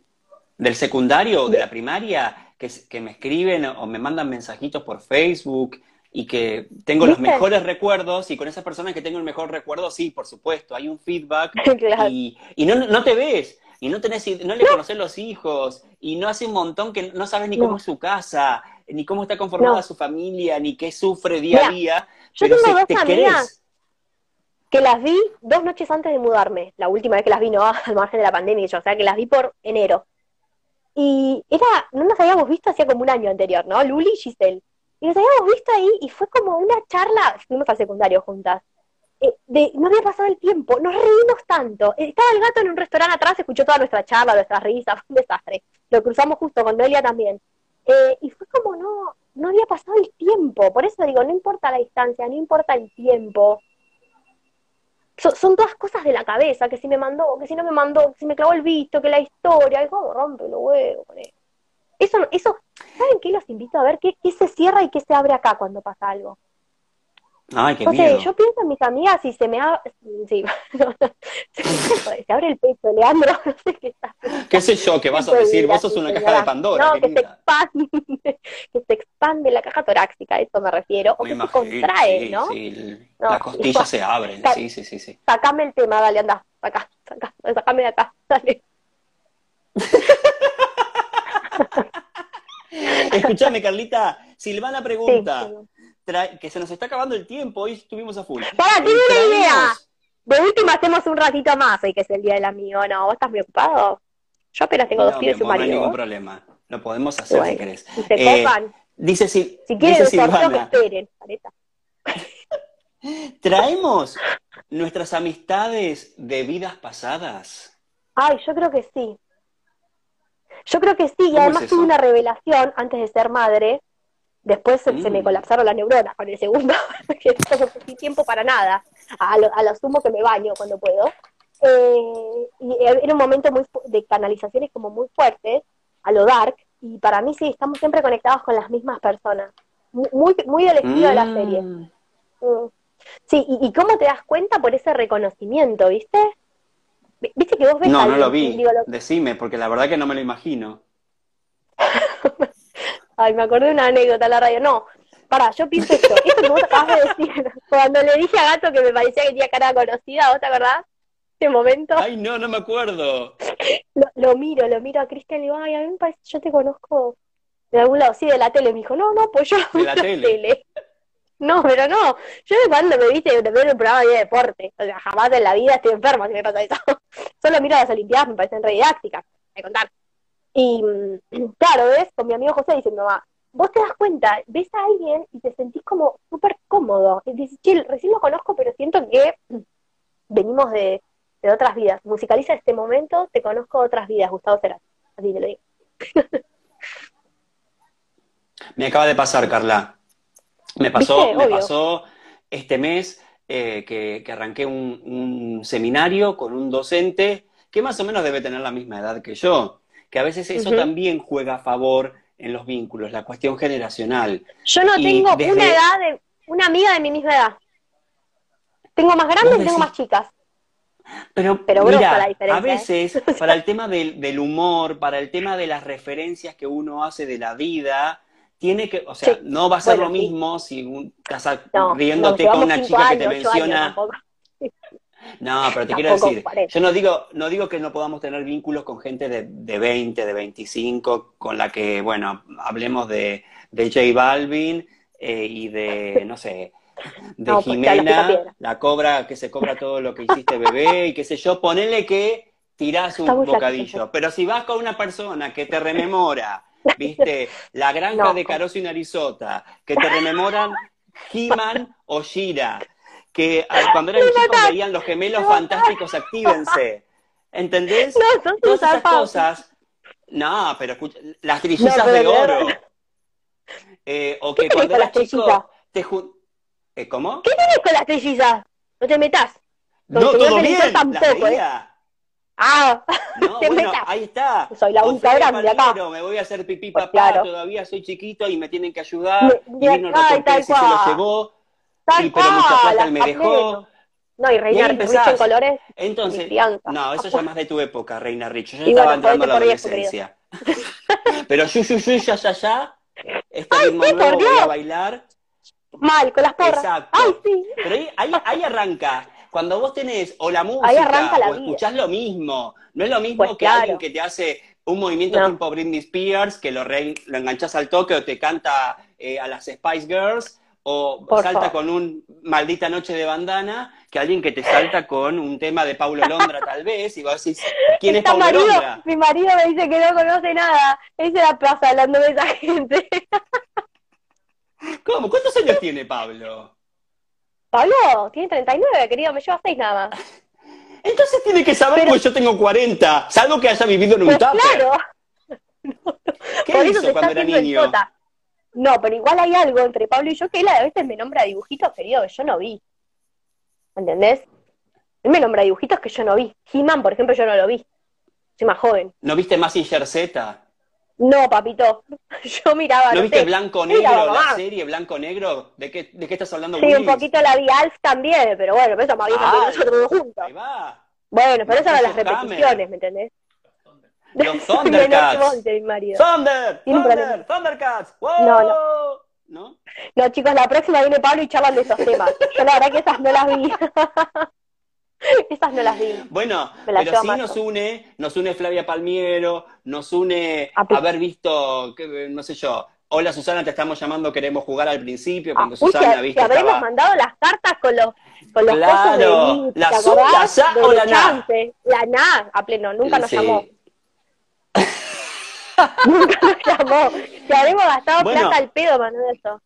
del secundario o de la primaria que, que me escriben o me mandan mensajitos por Facebook y que tengo los mejores recuerdos y con esas personas que tengo el mejor recuerdo, sí, por supuesto, hay un feedback [laughs] Claro. y, y no, no te ves y no tenés no le conoces los hijos y no hace un montón que no sabes ni cómo No. es su casa, ni cómo está conformada No. su familia, ni qué sufre día a día, yo pero tengo se- dos te amigas que las vi dos noches antes de mudarme, la última vez que las vi, no [laughs] al margen de la pandemia, yo, o sea, que las vi por enero. Y era, no nos habíamos visto hacía como un año anterior, ¿no? Luli y Giselle. Y nos habíamos visto ahí y fue como una charla, fuimos al secundario juntas. eh, de, no había pasado el tiempo, nos reímos tanto. Eh, Estaba el gato en un restaurante atrás, escuchó toda nuestra charla, nuestras risas, fue [laughs] un desastre. Lo cruzamos justo con Noelia también. Eh, y fue como no, no había pasado el tiempo. Por eso digo, no importa la distancia, no importa el tiempo. So- son todas cosas de la cabeza, que si me mandó, que si no me mandó, que si me clavó el visto, que la historia, y como rompe los huevos con eso. Eso, eso, ¿saben qué? Los invito a ver qué, qué se cierra y qué se abre acá cuando pasa algo. Ay, qué O sea, miedo. yo pienso en mis amigas y se me abre, sí, [laughs] se abre el pecho, Leandro, [laughs] no sé qué está. ¿Qué sé yo? ¿Qué vas a decir? Vos sos una caja de. Pandora, No, que se expande, [laughs] que se expande la caja torácica, a eso me refiero, o Me que se contrae, sí, ¿no? sí, las costillas se abren, sí, sí, sí, sí. Sacame el tema, dale, anda, acá, saca, sacame de acá, dale. Escúchame, Carlita, Silvana pregunta, Sí. que se nos está acabando el tiempo, hoy estuvimos a full. Pará, tengo una idea. De última hacemos un ratito más hoy que es el día del amigo, ¿no? ¿Vos estás muy ocupado? Yo apenas tengo dos pibes y un amor, no hay marido. ningún problema. Lo podemos hacer si Bueno, querés. Si se Eh, copan, dice Sil- si quieren dice sorteo que Silvana, esperen. [laughs] [laughs] ¿traemos nuestras amistades de vidas pasadas? Ay, yo creo que sí. Yo creo que sí, y ¿Cómo además es tuve una revelación antes de ser madre. Después se, se me Mm. colapsaron las neuronas con el segundo, [laughs] que no perdí tiempo para nada. A lo, a lo sumo que me baño cuando puedo. Eh, y era un momento muy de canalizaciones como muy fuertes, a lo dark, y para mí sí, estamos siempre conectados con las mismas personas. Muy, muy, del estilo de la Mm. serie. Mm. Sí, y, y cómo te das cuenta por ese reconocimiento, ¿viste? Vi- ¿Viste que vos ves No, no lo vi. digo, lo- Decime, porque la verdad que no me lo imagino. [laughs] Ay, me acordé de una anécdota en la radio. No, pará, yo pienso esto. Esto que vos acabas de decir. [laughs] Cuando le dije a Gato que me parecía que tenía cara conocida, ¿vos te acordás? Ese momento. Ay, no, no me acuerdo. [laughs] Lo, lo miro, lo miro a Cristian y digo, ay, a mí me parece, yo te conozco de algún lado. Sí, de la tele. Me dijo, no, no, pues yo De la tele. No, pero no. Yo de cuando me viste ver el programa de deporte. O sea, jamás en la vida estoy enferma si me pasa eso. [laughs] Solo miro las Olimpiadas, me parecen re didácticas. De contar. Y mm, [clears throat] claro, ¿ves? Con mi amigo José dice mi mamá, vos te das cuenta, ves a alguien y te sentís como súper cómodo. Y dices, che, recién lo conozco, pero siento que [clears throat] venimos de, de otras vidas. Musicaliza este momento, te conozco otras vidas, Gustavo Cerati. Así te lo digo. [laughs] Me acaba de pasar, Carla. Me pasó, me pasó este mes eh, que, que arranqué un, un seminario con un docente que más o menos debe tener la misma edad que yo, que a veces eso también juega a favor en los vínculos, la cuestión generacional. Yo no Y tengo desde- una edad de, una amiga de mi misma edad. Tengo más grandes y tengo más chicas. Pero, Pero grosa mira, la diferencia, a ¿eh? veces, para el tema del, del humor, para el tema de las referencias que uno hace de la vida, tiene que, o sea, Sí. no va a ser Bueno, lo sí. mismo si un- estás No, riéndote con una chica que te años menciona. No, pero te quiero decir, 40. yo no digo, no digo que no podamos tener vínculos con gente de, de 20, de 25, con la que, bueno, hablemos de, de J Balvin eh, y de, [laughs] no sé, de No, pues, Jimena, la cobra, que se cobra todo lo que hiciste bebé y qué sé yo, ponele que tirás un bocadillo. Pero si vas con una persona que te rememora, viste, la granja No. de Caroso y Narizota, que te rememoran He-Man o Shira, que cuando eran chicos veían los gemelos fantásticos, actívense. ¿Entendés? No, son Todas esas cosas. No, pero escucha, las trillizas de oro. Eh, o ¿Qué que tenés cuando eras las chico te jun- eh, ¿Cómo? ¿Qué tenés con las trillizas? No te metas. Con No, todo bien, las tampoco, ¿eh? Ah, No, [laughs] bueno, ahí está. Soy la única grande acá. Me voy a hacer pipí Pues papá, claro. todavía soy chiquito y me tienen que ayudar. Me- y vino el ay, tal y se lo llevó. tal y pero mucha plata me dejó. No, y Y Reina empezás. en colores. Entonces, no, eso ya más de tu época, Reina Rich. Yo ya Y estaba bueno, entrando a la adolescencia. Pero yu, yu, yu, ya, ya, ya. Este ritmo sí, nuevo voy a bailar. Mal, con las porras. Exacto. Ay, sí. Pero ahí, ahí, ahí arranca. Cuando vos tenés o la música Ahí arranca la o vida. escuchás lo mismo. No es lo mismo Pues que claro. alguien que te hace un movimiento No. tipo Britney Spears, que lo, re- lo enganchás al toque o te canta eh, a las Spice Girls, o Por salta favor. con un maldita noche de bandana, que alguien que te salta con un tema de Paulo Londra tal vez, y vos decís, ¿quién es Paulo marido, Londra? mi marido me dice que no conoce nada. Él se la pasa hablando de esa [laughs] gente. ¿Cómo? ¿Cuántos años tiene Pablo? Pablo, tiene 39, querido, me lleva 6 nada más. [laughs] Entonces tiene que saber Pero- que yo tengo 40, salvo que haya vivido en un Pues tupper. claro, ¿Qué por eso hizo cuando era niño? No, pero igual hay algo entre Pablo y yo que él a veces me nombra dibujitos, querido, que yo no vi. ¿Entendés? Él me nombra dibujitos que yo no vi. He-Man, por ejemplo, yo no lo vi. Soy más joven. ¿No viste Mazinger Z? No, papito. [laughs] Yo miraba, ¿No no viste sé. Blanco Negro, la mamá. serie Blanco Negro? ¿De qué, de qué estás hablando, Sí, un poquito la vi Alf también, pero bueno, pero eso más vieja que nosotros juntos. Ahí va. Bueno, pero eso eran las repeticiones, ¿me entendés? Los [laughs] Thundercats. Thunder, Thunder, problema. Thundercats. ¡Wow! No, ¿No? No, chicos, la próxima viene Pablo y charlan de esos temas. Yo la verdad que esas no las vi. [laughs] [laughs] esas no las vi. Bueno, pero sí nos une, nos une Flavia Palmiero, nos une Ah, haber visto, que, no sé yo, hola Susana, te estamos llamando, queremos jugar al principio, Ah, cuando uy, Susana, que, viste, que habremos estaba... mandado las cartas con los, con los Claro, de Lili, la ¿te acordás? la o la na. La na, a pleno, nunca nos Sí. llamó. [laughs] nunca nos llamó. Que habremos gastado Bueno. plata al pedo, Manuel, eso.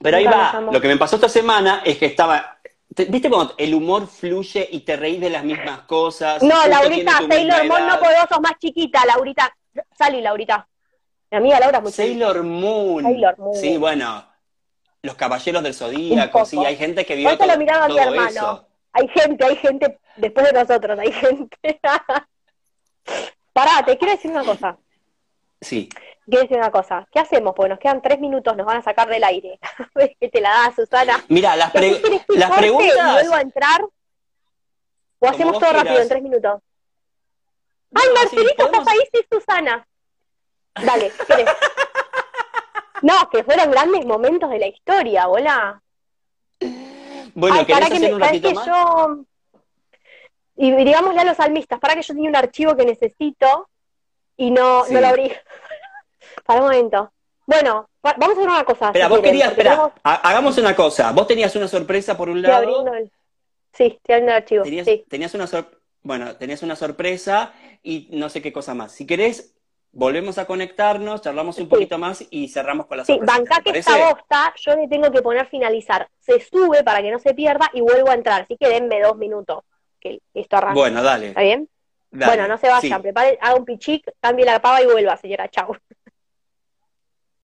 Pero ahí Nunca va, lo que me pasó esta semana es que estaba, te- ¿viste cuando el humor fluye y te reís de las mismas cosas? No, Laurita, Sailor Moon, no podés, sos más chiquita, Laurita. Salí, Laurita. Mi amiga Laura es muy. Sailor Moon. Sailor Moon. Sí, bueno, los caballeros del Zodíaco, sí, hay gente que vio todo, lo miraba mi todo hermano. eso. Hay gente, hay gente después de nosotros, hay gente. [laughs] Pará, te quiero decir una cosa. Sí. Quiero decir una cosa. ¿Qué hacemos? Porque nos quedan tres minutos, nos van a sacar del aire. [laughs] ¿Ves que te la da Susana? Mira, las, ¿Qué pre- las y preguntas... vuelvo a entrar? ¿O hacemos todo rápido en tres minutos? No, ¡Ay, sí, Marcelito, podemos- estás ahí! Sí, Susana. Dale. No, que fueron grandes momentos de la historia, hola. Bueno, Ay, ¿querés para que me, un que yo. Y digámosle a los salmistas, para que yo tenía un archivo que necesito y no, Sí. no lo abrí. Para un momento. Bueno, vamos a hacer una cosa. Espera, si vos querías, espera, tenemos hagamos una cosa. Vos tenías una sorpresa por un lado, abriendo el- Sí, estoy abriendo el archivo. tenías, Sí. tenías una sor- bueno, tenías una sorpresa y no sé qué cosa más. Si querés, volvemos a conectarnos, charlamos un Sí. poquito más y cerramos con la Sí, sorpresa. bancá ¿te que esta bosta, yo le tengo que poner finalizar. Se sube para que no se pierda y vuelvo a entrar. Así que denme dos minutos que esto arranca. Bueno, dale. ¿Está bien? dale. Bueno, no se vayan, Sí. prepare, haga un pichic, cambie la pava y vuelva, señora. Chau.